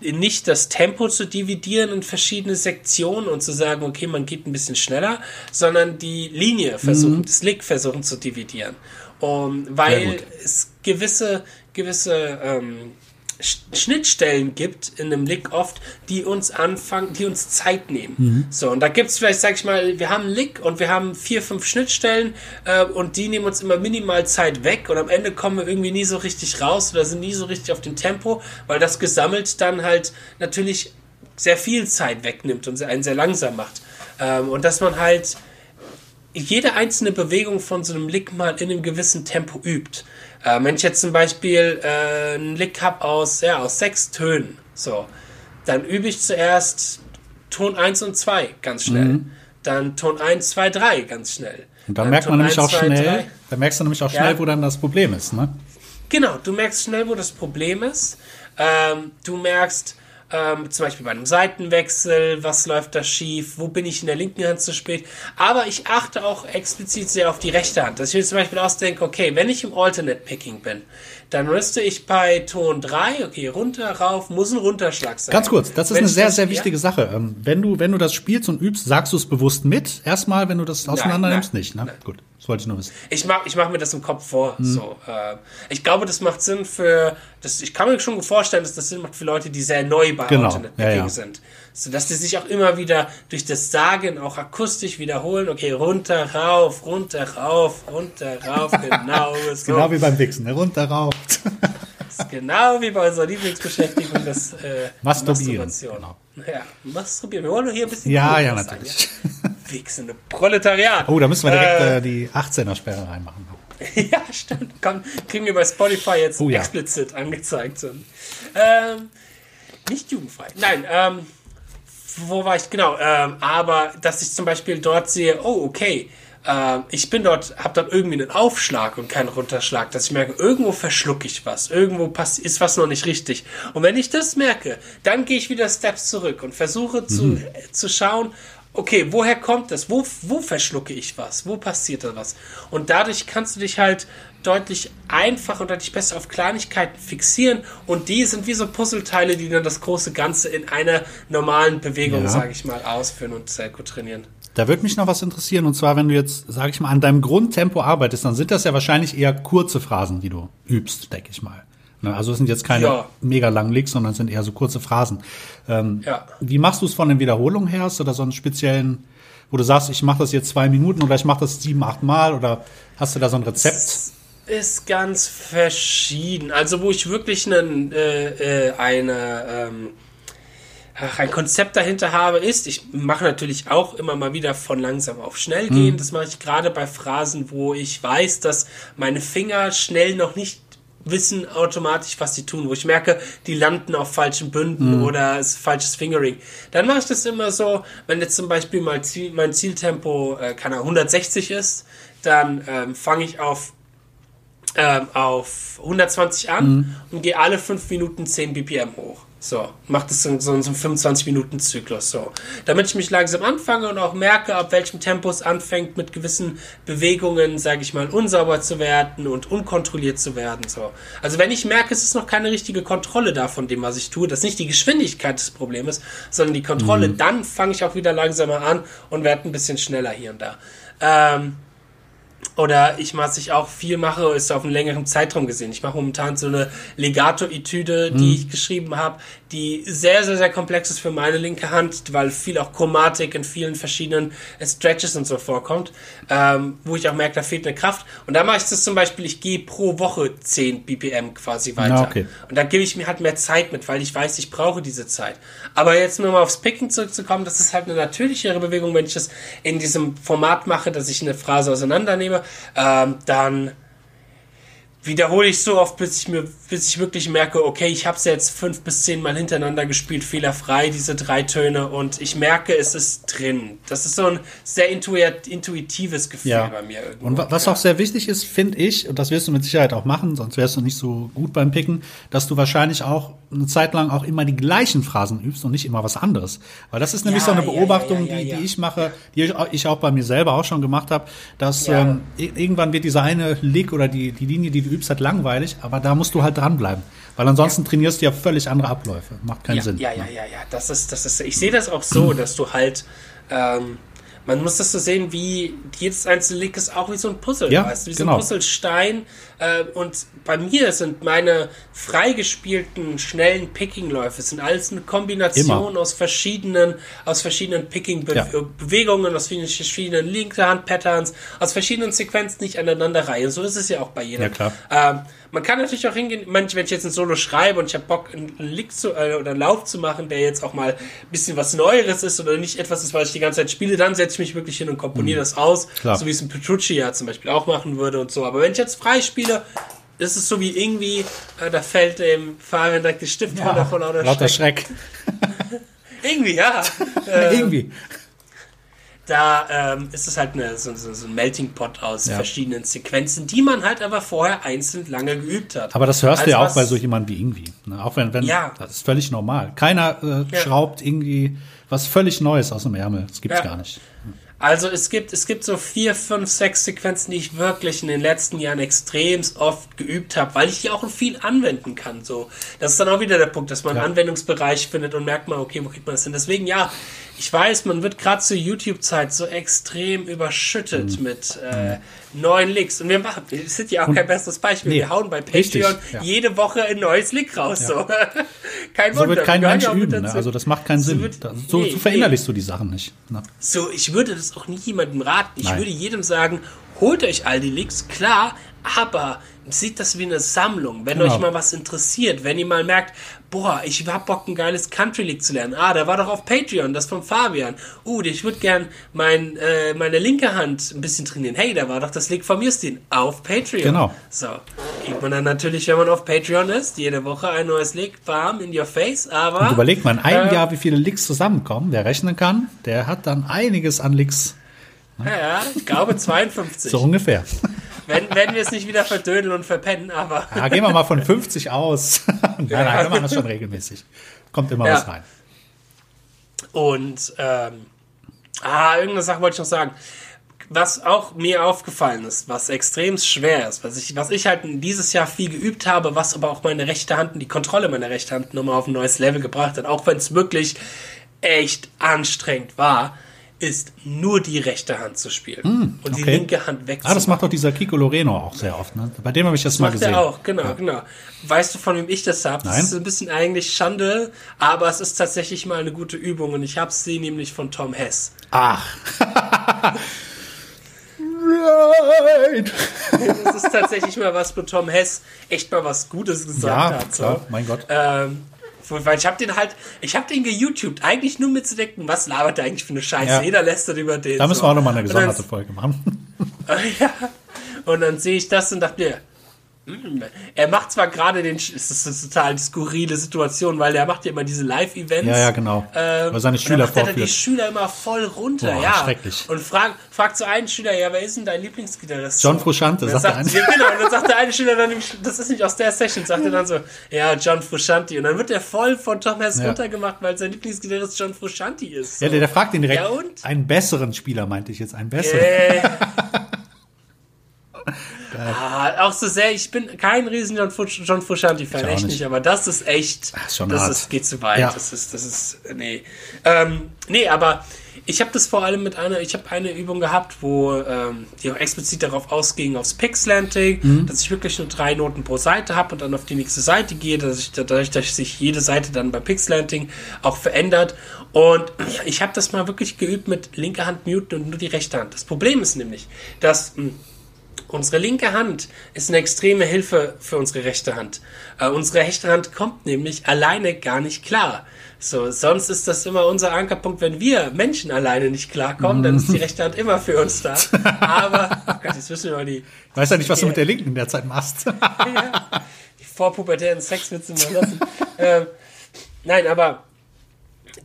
Speaker 1: nicht das Tempo zu dividieren in verschiedene Sektionen und zu sagen, okay, man geht ein bisschen schneller, sondern die Linie versuchen, mhm. das Lick versuchen zu dividieren. Um, weil es gewisse, gewisse ähm, Schnittstellen gibt in einem Lick oft, die uns anfangen, die uns Zeit nehmen. Mhm. So, und da gibt es vielleicht, sag ich mal, wir haben einen Lick und wir haben vier, fünf Schnittstellen äh, und die nehmen uns immer minimal Zeit weg und am Ende kommen wir irgendwie nie so richtig raus oder sind nie so richtig auf dem Tempo, weil das gesammelt dann halt natürlich sehr viel Zeit wegnimmt und einen sehr langsam macht. Ähm, und dass man halt jede einzelne Bewegung von so einem Lick mal in einem gewissen Tempo übt. Äh, wenn ich jetzt zum Beispiel äh, einen Lick habe aus, ja, aus sechs Tönen, so, dann übe ich zuerst Ton 1 und 2 ganz schnell. Mhm. Dann Ton 1, 2, 3 ganz schnell.
Speaker 2: Und dann, merkt man nämlich 1, auch 2, schnell, da merkst du nämlich auch schnell, ja. wo dann das Problem ist, ne?
Speaker 1: Genau, du merkst schnell, wo das Problem ist. Ähm, du merkst, ähm, zum Beispiel bei einem Seitenwechsel, was läuft da schief, wo bin ich in der linken Hand zu spät. Aber ich achte auch explizit sehr auf die rechte Hand. Dass ich mir zum Beispiel ausdenke, okay, wenn ich im Alternate Picking bin, dann müsste ich bei Ton 3, okay, runter, rauf, muss ein Runterschlag sein.
Speaker 2: Ganz kurz, das ist wenn eine sehr, das, sehr wichtige ja? Sache. Ähm, wenn du, wenn du das spielst und übst, sagst du es bewusst mit. Erstmal, wenn du das auseinander nimmst, nicht, ne? Nein. Gut. Das wollte ich nur wissen.
Speaker 1: Ich mache ich mach mir das im Kopf vor. Hm. So, äh, ich glaube, das macht Sinn für. Das, ich kann mir schon vorstellen, dass das Sinn macht für Leute, die sehr neu bei
Speaker 2: genau. Alternate
Speaker 1: ja,
Speaker 2: ja.
Speaker 1: sind. So dass die sich auch immer wieder durch das Sagen auch akustisch wiederholen. Okay, runter, rauf, runter, rauf, runter, rauf, genau.
Speaker 2: so. Genau wie beim Wichsen, ne? runter, rauf.
Speaker 1: genau wie bei unserer Lieblingsbeschäftigung, das äh,
Speaker 2: Masturbieren. Masturbation. Genau.
Speaker 1: Ja, masturbieren. Wir wollen nur hier ein bisschen.
Speaker 2: Ja, ja, natürlich.
Speaker 1: Sein, ja? Wichsende Proletariat.
Speaker 2: Oh, da müssen wir direkt äh, äh die 18er-Sperre reinmachen.
Speaker 1: ja, stimmt. Komm, kriegen wir bei Spotify jetzt oh, ja. explizit angezeigt. Ähm, nicht jugendfrei. Nein, ähm, wo war ich? Genau, ähm, aber dass ich zum Beispiel dort sehe, oh, okay, äh, ich bin dort, habe dort irgendwie einen Aufschlag und keinen Runterschlag, dass ich merke, irgendwo verschlucke ich was, irgendwo pass ist was noch nicht richtig. Und wenn ich das merke, dann gehe ich wieder Steps zurück und versuche mhm. zu, zu schauen, okay, woher kommt das? Wo, wo verschlucke ich was? Wo passiert da was? Und dadurch kannst du dich halt deutlich einfacher und deutlich besser auf Kleinigkeiten fixieren und die sind wie so Puzzleteile, die dann das große Ganze in einer normalen Bewegung, ja. sage ich mal, ausführen und sehr gut trainieren.
Speaker 2: Da würde mich noch was interessieren und zwar, wenn du jetzt, sage ich mal, an deinem Grundtempo arbeitest, dann sind das ja wahrscheinlich eher kurze Phrasen, die du übst, denke ich mal. Ne, also es sind jetzt keine ja. mega langen Licks, sondern es sind eher so kurze Phrasen. Ähm, ja. Wie machst du es von den Wiederholungen her? Hast du da so einen speziellen, wo du sagst, ich mache das jetzt zwei Minuten oder ich mache das sieben, acht Mal oder hast du da so ein Rezept?
Speaker 1: Ist ganz verschieden. Also wo ich wirklich einen, äh, äh, eine, ähm, ach, ein Konzept dahinter habe, ist, ich mache natürlich auch immer mal wieder von langsam auf schnell gehen. Mhm. Das mache ich gerade bei Phrasen, wo ich weiß, dass meine Finger schnell noch nicht wissen automatisch, was sie tun, wo ich merke, die landen auf falschen Bünden mhm. oder es ist falsches Fingering. Dann mache ich das immer so, wenn jetzt zum Beispiel mal Ziel, mein Zieltempo äh, keine 160 ist, dann ähm, fange ich auf ähm, auf 120 an mhm. und gehe alle 5 Minuten 10 BPM hoch. So, macht es in so, in so einem 25-Minuten-Zyklus so. Damit ich mich langsam anfange und auch merke, ab welchem Tempo es anfängt, mit gewissen Bewegungen, sage ich mal, unsauber zu werden und unkontrolliert zu werden. So. Also wenn ich merke, es ist noch keine richtige Kontrolle da von dem, was ich tue, dass nicht die Geschwindigkeit des Problems, sondern die Kontrolle, mhm. dann fange ich auch wieder langsamer an und werde ein bisschen schneller hier und da. Ähm, Oder ich, was ich auch viel mache, ist auf einen längeren Zeitraum gesehen. Ich mache momentan so eine Legato-Etüde, die ich geschrieben habe, die sehr, sehr, sehr komplex ist für meine linke Hand, weil viel auch Chromatik in vielen verschiedenen Stretches und so vorkommt, ähm, wo ich auch merke, da fehlt eine Kraft. Und da mache ich das zum Beispiel, ich gehe pro Woche 10 BPM quasi weiter.
Speaker 2: Na, okay.
Speaker 1: Und da gebe ich mir halt mehr Zeit mit, weil ich weiß, ich brauche diese Zeit. Aber jetzt nur mal aufs Picking zurückzukommen, das ist halt eine natürlichere Bewegung, wenn ich das in diesem Format mache, dass ich eine Phrase auseinandernehme, ähm, dann wiederhole ich so oft, bis ich mir, bis ich wirklich merke, okay, ich habe es jetzt fünf bis zehn Mal hintereinander gespielt, fehlerfrei, diese drei Töne, und ich merke, es ist drin. Das ist so ein sehr intuitives Gefühl
Speaker 2: Ja.
Speaker 1: bei mir irgendwo.
Speaker 2: Und wa- was auch sehr wichtig ist, finde ich, und das wirst du mit Sicherheit auch machen, sonst wärst du nicht so gut beim Picken, dass du wahrscheinlich auch eine Zeit lang auch immer die gleichen Phrasen übst und nicht immer was anderes. Weil das ist nämlich
Speaker 1: Ja,
Speaker 2: so eine Beobachtung,
Speaker 1: ja,
Speaker 2: die, die ich mache, die ich auch- bei mir selber auch schon gemacht habe, dass ähm, irgendwann wird diese eine Lick oder die, die Linie, die übst, halt langweilig, aber da musst du halt dranbleiben. Weil ansonsten trainierst du ja völlig andere Abläufe. Macht keinen
Speaker 1: ja,
Speaker 2: Sinn.
Speaker 1: Ja, ja, ja, ja. Das ist, das ist, ich sehe das auch so, dass du halt, ähm, man muss das so sehen, wie jedes einzelne Lick ist auch wie so ein Puzzle,
Speaker 2: Ja,
Speaker 1: weißt du, wie
Speaker 2: genau.
Speaker 1: so ein Puzzlestein. Äh, und bei mir sind meine freigespielten, schnellen Pickingläufe, sind alles eine Kombination
Speaker 2: Immer.
Speaker 1: aus verschiedenen, aus verschiedenen Picking-Bewegungen,
Speaker 2: Ja.
Speaker 1: aus verschiedenen linke Hand-Patterns, aus verschiedenen Sequenzen nicht aneinander reihen. So ist es ja auch bei jedem.
Speaker 2: Ja, klar.
Speaker 1: Ähm, man kann natürlich auch hingehen, manch, wenn ich jetzt ein Solo schreibe und ich habe Bock, einen Lick zu, äh, oder einen Lauf zu machen, der jetzt auch mal ein bisschen was Neueres ist oder nicht etwas ist, was ich die ganze Zeit spiele, dann setze ich mich wirklich hin und komponiere das aus,
Speaker 2: Mhm. Klar.
Speaker 1: so wie es ein Petrucci ja zum Beispiel auch machen würde und so. Aber wenn ich jetzt frei spiele, ist es so wie irgendwie, äh, da fällt dem Fahrrad direkt die Stift runter von lauter,
Speaker 2: Lauter
Speaker 1: Schreck.
Speaker 2: Schreck.
Speaker 1: Irgendwie, ja. äh,
Speaker 2: Irgendwie.
Speaker 1: Da ähm, ist es halt eine, so, so, so ein Melting Pot aus
Speaker 2: Ja.
Speaker 1: verschiedenen Sequenzen, die man halt aber vorher einzeln lange geübt hat.
Speaker 2: Aber das hörst du
Speaker 1: Also
Speaker 2: ja auch bei so jemandem wie irgendwie. Ne? Auch wenn, wenn
Speaker 1: Ja.
Speaker 2: das ist völlig normal. Keiner äh,
Speaker 1: Ja.
Speaker 2: schraubt irgendwie was völlig Neues aus dem Ärmel. Das gibt's
Speaker 1: Ja.
Speaker 2: gar nicht.
Speaker 1: Also es gibt, es gibt so vier, fünf, sechs Sequenzen, die ich wirklich in den letzten Jahren extremst oft geübt habe, weil ich die auch viel anwenden kann. So, das ist dann auch wieder der Punkt, dass man
Speaker 2: Ja.
Speaker 1: einen Anwendungsbereich findet und merkt mal, okay, wo kriegt man das hin? Deswegen ja, ich weiß, man wird gerade zur YouTube-Zeit so extrem überschüttet
Speaker 2: Mhm.
Speaker 1: mit äh, neuen Licks. Und wir machen, wir sind ja auch kein besseres Beispiel.
Speaker 2: Nee,
Speaker 1: wir hauen bei
Speaker 2: richtig,
Speaker 1: Patreon
Speaker 2: ja.
Speaker 1: jede Woche ein neues Lick raus. So. kein
Speaker 2: So
Speaker 1: Wunder.
Speaker 2: wird kein Mensch
Speaker 1: ja
Speaker 2: üben. Ne? Also das macht keinen
Speaker 1: So
Speaker 2: Sinn.
Speaker 1: wird-
Speaker 2: Da- so,
Speaker 1: nee,
Speaker 2: so verinnerlichst du die Sachen nicht. Ne?
Speaker 1: So, ich würde das auch nie jemandem raten. Ich
Speaker 2: Nein.
Speaker 1: würde jedem sagen, holt euch all die Leaks, klar, aber seht das wie eine Sammlung. Wenn
Speaker 2: Genau.
Speaker 1: euch mal was interessiert, wenn ihr mal merkt, boah, ich hab Bock, ein geiles Country League zu lernen. Ah, der war doch auf Patreon, das von Fabian. Uh, ich würde gern mein, äh, meine linke Hand ein bisschen trainieren. Hey, da war doch das League von Justin auf Patreon.
Speaker 2: Genau.
Speaker 1: So, kriegt man dann natürlich, wenn man auf Patreon ist, jede Woche ein neues League, bam, in your face, aber...
Speaker 2: Und überleg mal in einem
Speaker 1: äh,
Speaker 2: Jahr, wie viele Licks zusammenkommen. Wer rechnen kann, der hat dann einiges an Licks.
Speaker 1: Ja, ja, ich glaube 52.
Speaker 2: So ungefähr.
Speaker 1: Wenn, wenn wir es nicht wieder verdödeln und verpennen, aber.
Speaker 2: Ja, gehen wir mal von 50 aus. nein, nein, wir machen das schon regelmäßig. Kommt immer
Speaker 1: Ja.
Speaker 2: was rein.
Speaker 1: Und, ähm, ah, irgendeine Sache wollte ich noch sagen. Was auch mir aufgefallen ist, was extrem schwer ist, was ich, was ich halt dieses Jahr viel geübt habe, was aber auch meine rechte Hand und die Kontrolle meiner rechten Hand nochmal auf ein neues Level gebracht hat, auch wenn es wirklich echt anstrengend war, ist nur die rechte Hand zu spielen und die
Speaker 2: okay.
Speaker 1: linke Hand
Speaker 2: Ah,
Speaker 1: wegzumachen.
Speaker 2: das macht doch dieser Kiko Loreno auch sehr oft. Ne? Bei dem habe ich das, mal
Speaker 1: Macht
Speaker 2: gesehen.
Speaker 1: er auch, genau, genau. Weißt du, von wem ich das habe? Das ist ein bisschen eigentlich Schande, aber es ist tatsächlich mal eine gute Übung und ich habe sie nämlich von Tom Hess.
Speaker 2: Ach. right.
Speaker 1: Das ist tatsächlich mal was, wo Tom Hess echt mal was Gutes gesagt
Speaker 2: Ja,
Speaker 1: hat. So.
Speaker 2: klar, mein Gott.
Speaker 1: Ähm, weil ich habe den halt, ich habe den geYouTubed, eigentlich nur mitzudenken, was labert der eigentlich für eine Scheiße.
Speaker 2: Ja.
Speaker 1: Jeder lästert über den.
Speaker 2: Da müssen
Speaker 1: so.
Speaker 2: wir auch nochmal eine gesonderte Folge machen.
Speaker 1: ja. Und dann sehe ich das und dachte mir, er macht zwar gerade den, es ist eine total skurrile Situation, weil er macht ja immer diese Live-Events.
Speaker 2: Ja, ja, genau.
Speaker 1: Ähm,
Speaker 2: Weil seine
Speaker 1: und
Speaker 2: Schüler
Speaker 1: dann macht er die. Schüler immer voll runter,
Speaker 2: Boah,
Speaker 1: ja.
Speaker 2: schrecklich.
Speaker 1: Und fragt, fragt so einen Schüler, ja, wer ist denn dein Lieblingsgitarrist?
Speaker 2: John. Frusciante,
Speaker 1: Und dann
Speaker 2: sagt der
Speaker 1: sagt,
Speaker 2: eine.
Speaker 1: ja, genau, und dann sagt der eine Schüler dann, das ist nicht aus der Session, sagt er dann so, ja, John Frusciante. Und dann wird er voll von Tom Hess
Speaker 2: Ja.
Speaker 1: runtergemacht, weil sein Lieblingsgitarrist John Frusciante ist. So.
Speaker 2: Ja, der, der fragt ihn direkt.
Speaker 1: Ja, und?
Speaker 2: Einen besseren Spieler, meinte ich jetzt. Einen besseren.
Speaker 1: Äh. ah, auch so sehr, ich bin kein riesen John, Fusch, John Frusciante-Fan, echt nicht. nicht. aber das ist echt,
Speaker 2: das, ist schon
Speaker 1: das
Speaker 2: hart.
Speaker 1: ist, geht zu weit. Ja. Das ist, das ist, nee. Ähm, nee, aber ich habe das vor allem mit einer, ich habe eine Übung gehabt, wo ähm, die auch explizit darauf ausging, aufs Pixelanting, mhm. dass ich wirklich nur drei Noten pro Seite habe und dann auf die nächste Seite gehe, dass ich dadurch, dass sich jede Seite dann beim Pixelanting auch verändert. Und ich habe das mal wirklich geübt mit linker Hand muten und nur die rechte Hand. Das Problem ist nämlich, dass mh, hm, Unsere linke Hand ist eine extreme Hilfe für unsere rechte Hand. Äh, unsere rechte Hand kommt nämlich alleine gar nicht klar. So, sonst ist das immer unser Ankerpunkt, wenn wir Menschen alleine nicht klarkommen, dann ist die rechte Hand immer für uns da. Aber, oh Gott, jetzt wissen wir mal die.
Speaker 2: Ich weiß ja nicht, was du mit der linken in der Zeit machst. ja,
Speaker 1: die vorpubertären Sexwitze mal lassen. ähm, nein, aber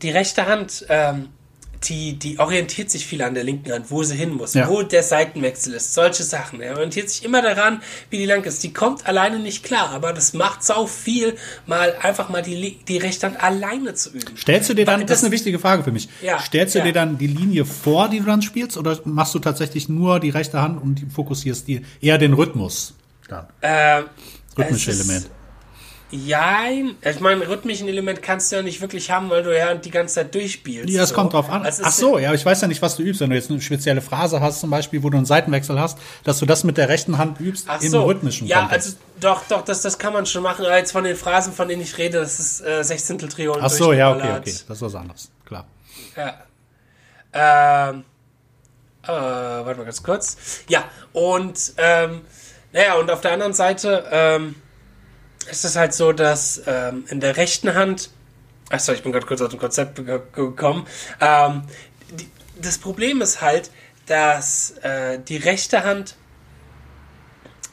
Speaker 1: die rechte Hand, ähm, die, die orientiert sich viel an der linken Hand, wo sie hin muss, ja. wo der Seitenwechsel ist, solche Sachen. Er orientiert sich immer daran, wie die lang ist. Die kommt alleine nicht klar, aber das macht sau viel, mal einfach mal die, die rechte Hand alleine zu üben.
Speaker 2: Stellst du dir dann, das, das ist eine wichtige Frage für mich, ja, stellst du ja. dir dann die Linie vor, die du dann spielst, oder machst du tatsächlich nur die rechte Hand und fokussierst die, eher den Rhythmus dann?
Speaker 1: Äh,
Speaker 2: Rhythmische Element.
Speaker 1: Ja, ich meine, rhythmischen Element kannst du ja nicht wirklich haben, weil du ja die ganze Zeit durchspielst.
Speaker 2: Ja, es so. kommt drauf an. Also Ach so, ja, ich weiß ja nicht, was du übst. Wenn du jetzt eine spezielle Phrase hast, zum Beispiel, wo du einen Seitenwechsel hast, dass du das mit der rechten Hand übst
Speaker 1: Ach
Speaker 2: im
Speaker 1: so.
Speaker 2: rhythmischen
Speaker 1: Ja, Kontext. also doch, doch, das, das kann man schon machen. Aber jetzt von den Phrasen, von denen ich rede, das ist äh, Sechzehntel-Trio.
Speaker 2: Ach so, ja, okay, okay. Das ist was anderes, klar.
Speaker 1: Ja. Ähm, äh, warte mal ganz kurz. Ja, und, ähm, naja, und auf der anderen Seite, ähm, ist es halt so, dass ähm, in der rechten Hand, achso, ich bin gerade kurz aus dem Konzept gekommen, ähm, die, das Problem ist halt, dass äh, die rechte Hand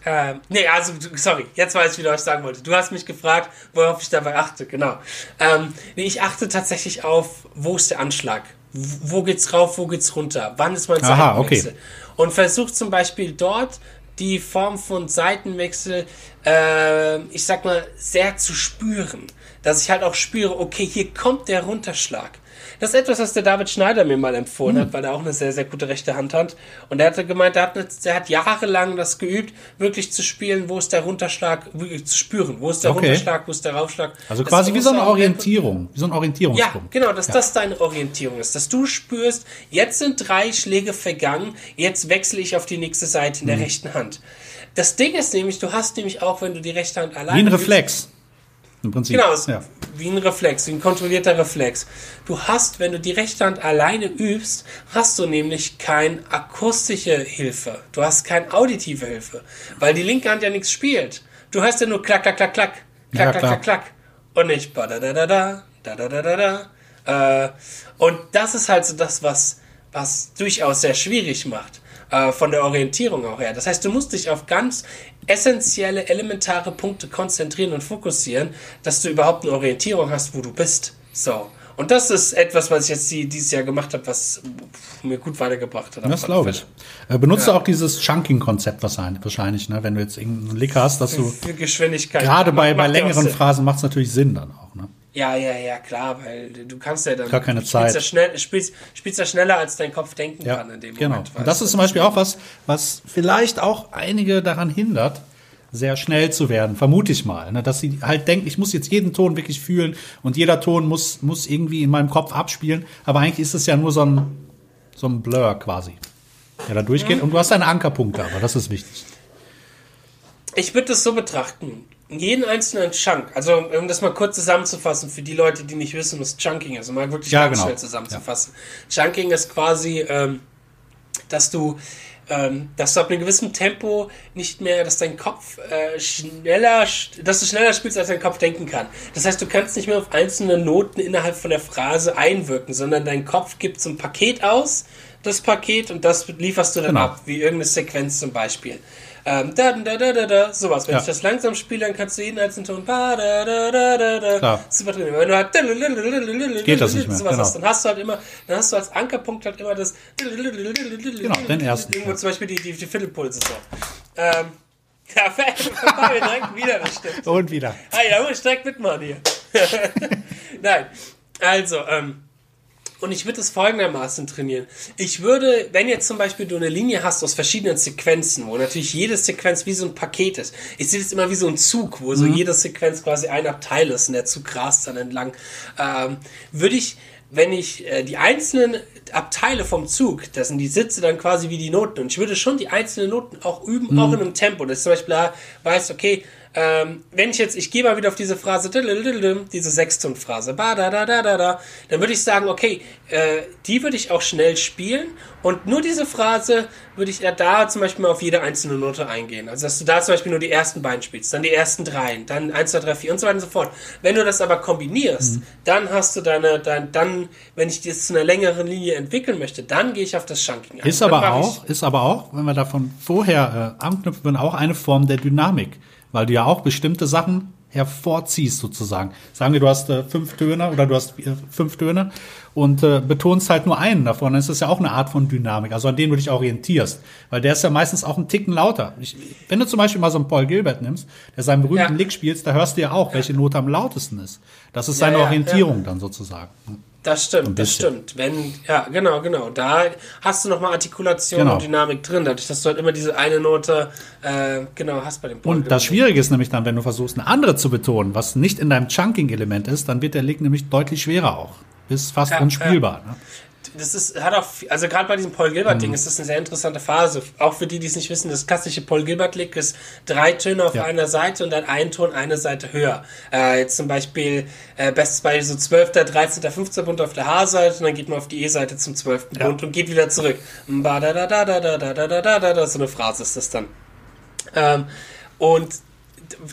Speaker 1: ähm, nee, also, sorry, jetzt weiß ich wieder, was ich sagen wollte. Du hast mich gefragt, worauf ich dabei achte, genau. Ähm, nee, ich achte tatsächlich auf, wo ist der Anschlag? Wo geht's rauf, wo geht's runter? Wann ist mein
Speaker 2: Aha, okay.
Speaker 1: Und versuch zum Beispiel dort die Form von Seitenwechsel, äh, ich sag mal, sehr zu spüren. Dass ich halt auch spüre, okay, hier kommt der Runterschlag. Das ist etwas, was der David Schneider mir mal empfohlen mhm. hat, weil er auch eine sehr, sehr gute rechte Hand hat. Und er hatte gemeint, er hat, eine, er hat jahrelang das geübt, wirklich zu spielen, wo ist der Runterschlag, wirklich zu spüren, wo ist der okay. Runterschlag, wo ist der Raufschlag.
Speaker 2: Also das quasi wie so eine Orientierung, wie so ein Orientierungspunkt.
Speaker 1: Ja, genau, dass ja. das deine Orientierung ist, dass du spürst, jetzt sind drei Schläge vergangen, jetzt wechsle ich auf die nächste Seite in der mhm. rechten Hand. Das Ding ist nämlich, du hast nämlich auch, wenn du die rechte Hand alleine.
Speaker 2: Wie ein Reflex. Im Prinzip.
Speaker 1: Genau, ja. wie ein Reflex, wie ein kontrollierter Reflex. Du hast, wenn du die rechte Hand alleine übst, hast du nämlich keine akustische Hilfe. Du hast keine auditive Hilfe, weil die linke Hand ja nichts spielt. Du hörst ja nur klack, klack, klack, klack, klack, ja, klack, klack, klack. Und nicht ba da da da da, da da da da da. Äh, und das ist halt so das, was, was durchaus sehr schwierig macht äh, von der Orientierung auch her. Das heißt, du musst dich auf ganz essentielle, elementare Punkte konzentrieren und fokussieren, dass du überhaupt eine Orientierung hast, wo du bist. So. Und das ist etwas, was ich jetzt dieses Jahr gemacht habe, was mir gut weitergebracht hat.
Speaker 2: Das glaube ich. Äh, benutzt ja. auch dieses Chunking-Konzept wahrscheinlich, ne? wenn du jetzt irgendeinen Lick hast, dass du.
Speaker 1: Geschwindigkeit.
Speaker 2: Gerade bei, bei längeren Phrasen macht es natürlich Sinn dann auch. Ne?
Speaker 1: Ja, ja, ja, klar, weil du kannst ja dann.
Speaker 2: Gar keine Zeit.
Speaker 1: Ja schnell, spielst, spielst ja schneller, als dein Kopf denken
Speaker 2: ja,
Speaker 1: kann in dem
Speaker 2: genau.
Speaker 1: Moment.
Speaker 2: Und das ist zum Beispiel auch was, was vielleicht auch einige daran hindert, sehr schnell zu werden, vermute ich mal. Ne? Dass sie halt denken, ich muss jetzt jeden Ton wirklich fühlen und jeder Ton muss, muss irgendwie in meinem Kopf abspielen. Aber eigentlich ist es ja nur so ein, so ein Blur quasi, der da durchgeht. Mhm. Und du hast deine Ankerpunkte, aber das ist wichtig.
Speaker 1: Ich würde das so betrachten jeden einzelnen Chunk, also um das mal kurz zusammenzufassen, für die Leute, die nicht wissen, was Chunking ist, um mal wirklich
Speaker 2: ja,
Speaker 1: ganz
Speaker 2: genau.
Speaker 1: schnell zusammenzufassen. Ja. Chunking ist quasi, ähm, dass du ähm, dass du ab einem gewissen Tempo nicht mehr, dass dein Kopf äh, schneller, dass du schneller spielst, als dein Kopf denken kann. Das heißt, du kannst nicht mehr auf einzelne Noten innerhalb von der Phrase einwirken, sondern dein Kopf gibt so ein Paket aus, das Paket, und das lieferst du dann genau. ab, wie irgendeine Sequenz zum Beispiel. Ähm, da, da, da, da, da, sowas. Wenn ja. ich das langsam spiele, dann kannst du jeden einzelnen Ton da, da, da, da, da,
Speaker 2: Klar.
Speaker 1: super drin. Wenn du halt
Speaker 2: Geht das nicht mehr.
Speaker 1: sowas
Speaker 2: genau.
Speaker 1: hast, dann hast du halt immer, dann hast du als Ankerpunkt halt immer das
Speaker 2: genau, den ersten.
Speaker 1: Irgendwo zum Beispiel die, die, die Viertelpulse so. Ähm, ja, wir direkt wieder, das stimmt.
Speaker 2: Und wieder.
Speaker 1: Ah ja, muss direkt mitmachen hier. Nein, also, ähm, und ich würde es folgendermaßen trainieren. Ich würde, wenn jetzt zum Beispiel du eine Linie hast aus verschiedenen Sequenzen, wo natürlich jede Sequenz wie so ein Paket ist. Ich sehe das immer wie so ein Zug, wo so
Speaker 2: Mhm.
Speaker 1: jede Sequenz quasi ein Abteil ist und der Zug rast dann entlang. Ähm, würde ich wenn ich äh, die einzelnen Abteile vom Zug, das sind die Sitze dann quasi wie die Noten und ich würde schon die einzelnen Noten auch üben,
Speaker 2: Mhm.
Speaker 1: auch in einem Tempo, dass ich zum Beispiel da weiß, okay, ähm, wenn ich jetzt, ich gehe mal wieder auf diese Phrase, diese Sechstonphrase, da da da da da, dann würde ich sagen, okay, äh, die würde ich auch schnell spielen und nur diese Phrase würde ich ja da zum Beispiel mal auf jede einzelne Note eingehen. Also dass du da zum Beispiel nur die ersten beiden spielst, dann die ersten dreien, dann eins, zwei, drei, vier und so weiter und so fort. Wenn du das aber kombinierst,
Speaker 2: Mhm.
Speaker 1: dann hast du deine, dein, dann, wenn ich das zu einer längeren Linie entwickeln möchte, dann gehe ich auf das Chunking ein.
Speaker 2: Ist aber auch, ist aber auch, wenn wir davon vorher äh, anknüpfen würden, auch eine Form der Dynamik, weil du ja auch bestimmte Sachen hervorziehst sozusagen. Sagen wir, du hast äh, fünf Töne oder du hast vier, fünf Töne und äh, betonst halt nur einen davon, dann ist das ja auch eine Art von Dynamik, also an dem du dich orientierst, weil der ist ja meistens auch ein Ticken lauter. Ich, wenn du zum Beispiel mal so einen Paul Gilbert nimmst, der seinen berühmten
Speaker 1: Ja.
Speaker 2: Lick spielst, da hörst du ja auch, welche Note am lautesten ist. Das ist
Speaker 1: Ja,
Speaker 2: seine
Speaker 1: ja,
Speaker 2: Orientierung dann sozusagen.
Speaker 1: Das stimmt, das stimmt. Wenn, ja, genau, genau. Da hast du nochmal Artikulation
Speaker 2: Genau.
Speaker 1: und Dynamik drin, dadurch, dass du halt immer diese eine Note, äh, genau, hast bei dem Paul
Speaker 2: Und das. Schwierige ist nämlich dann, wenn du versuchst, eine andere zu betonen, was nicht in deinem Chunking-Element ist, dann wird der Lick nämlich deutlich schwerer auch. Bis fast
Speaker 1: Ja,
Speaker 2: unspielbar. Ne?
Speaker 1: das ist, hat auch, also gerade bei diesem Paul Gilbert-Ding mhm. ist das eine sehr interessante Phase. Auch für die, die es nicht wissen, das klassische Paul Gilbert-Lick ist drei Töne auf
Speaker 2: ja.
Speaker 1: einer Seite und dann ein Ton eine Seite höher. Äh, jetzt zum Beispiel, äh, bestes Beispiel so 12., 13., 15. Bund auf der H-Seite und dann geht man auf die E-Seite zum 12.
Speaker 2: Ja.
Speaker 1: Bund und geht wieder zurück. Mba-da-da-da-da-da-da-da-da-da, So eine Phrase ist das dann. Ähm, und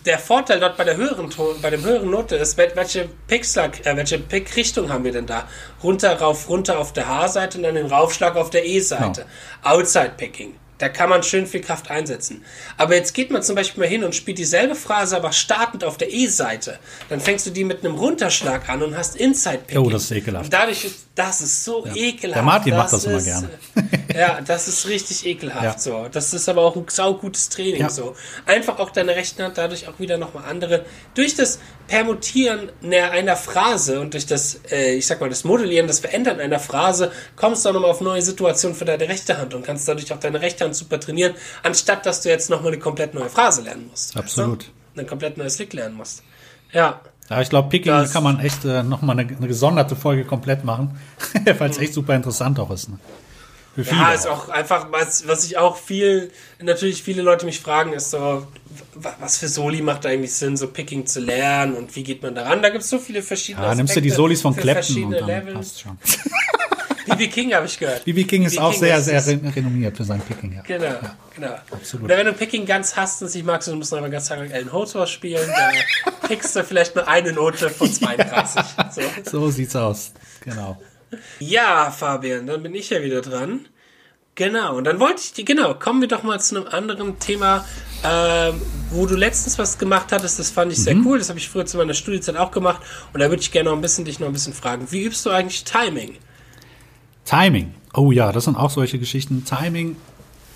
Speaker 1: der Vorteil dort bei der höheren Ton, bei dem höheren Note ist, wel- welche Pickschlag, äh, welche Pickrichtung haben wir denn da? Runter, rauf, runter auf der H-Seite und dann den Raufschlag auf der E-Seite. Outside Picking. Da kann man schön viel Kraft einsetzen. Aber jetzt geht man zum Beispiel mal hin und spielt dieselbe Phrase, aber startend auf der E-Seite. Dann fängst du die mit einem Runterschlag an und hast Inside Picking.
Speaker 2: Oh, das ist ekelhaft.
Speaker 1: Und dadurch ist, das ist so ekelhaft.
Speaker 2: Der Martin macht das immer
Speaker 1: ist,
Speaker 2: gerne.
Speaker 1: ja, das ist richtig ekelhaft
Speaker 2: Ja.
Speaker 1: so. Das ist aber auch ein saugutes Training
Speaker 2: Ja.
Speaker 1: so. Einfach auch deine rechte Hand dadurch auch wieder nochmal andere. Durch das Permutieren einer Phrase und durch das, äh, ich sag mal, das Modellieren, das Verändern einer Phrase, kommst du auch nochmal auf neue Situationen für deine rechte Hand und kannst dadurch auch deine rechte Hand super trainieren, anstatt dass du jetzt nochmal eine komplett neue Phrase lernen musst. weißt
Speaker 2: Absolut.
Speaker 1: Du? Ein komplett neues Lick lernen musst. Ja.
Speaker 2: Ja, ich glaube, Picking
Speaker 1: Das-
Speaker 2: kann man echt äh, nochmal eine, eine gesonderte Folge komplett machen, weil es echt super interessant auch ist. Ne? Für viele.
Speaker 1: Ja, ist auch einfach, was, was ich auch viel, natürlich viele Leute mich fragen, ist so, wa- was für Soli macht eigentlich Sinn, so Picking zu lernen und wie geht man daran? Da gibt es so viele verschiedene
Speaker 2: ja, nimmst du die Solis von Clapton und dann
Speaker 1: Levels.
Speaker 2: passt schon.
Speaker 1: BB King habe ich gehört.
Speaker 2: BB King ist
Speaker 1: BB
Speaker 2: auch
Speaker 1: King
Speaker 2: sehr, sehr re- renommiert für sein Picking. Ja.
Speaker 1: Genau, genau.
Speaker 2: absolut.
Speaker 1: Oder wenn du Picking ganz hast und es nicht magst, dann musst du aber ganz lang Ellen Hotor spielen, da pickst du vielleicht nur eine Note von 32. So.
Speaker 2: So sieht's aus. Genau.
Speaker 1: Ja, Fabian, dann bin ich ja wieder dran. Genau, und dann wollte ich dir, genau, kommen wir doch mal zu einem anderen Thema, ähm, wo du letztens was gemacht hattest, das fand ich sehr
Speaker 2: Mhm.
Speaker 1: cool, das habe ich früher zu meiner Studiezeit auch gemacht und da würde ich gerne noch ein bisschen dich noch ein bisschen fragen. Wie übst du eigentlich Timing?
Speaker 2: Timing. Oh ja, das sind auch solche Geschichten. Timing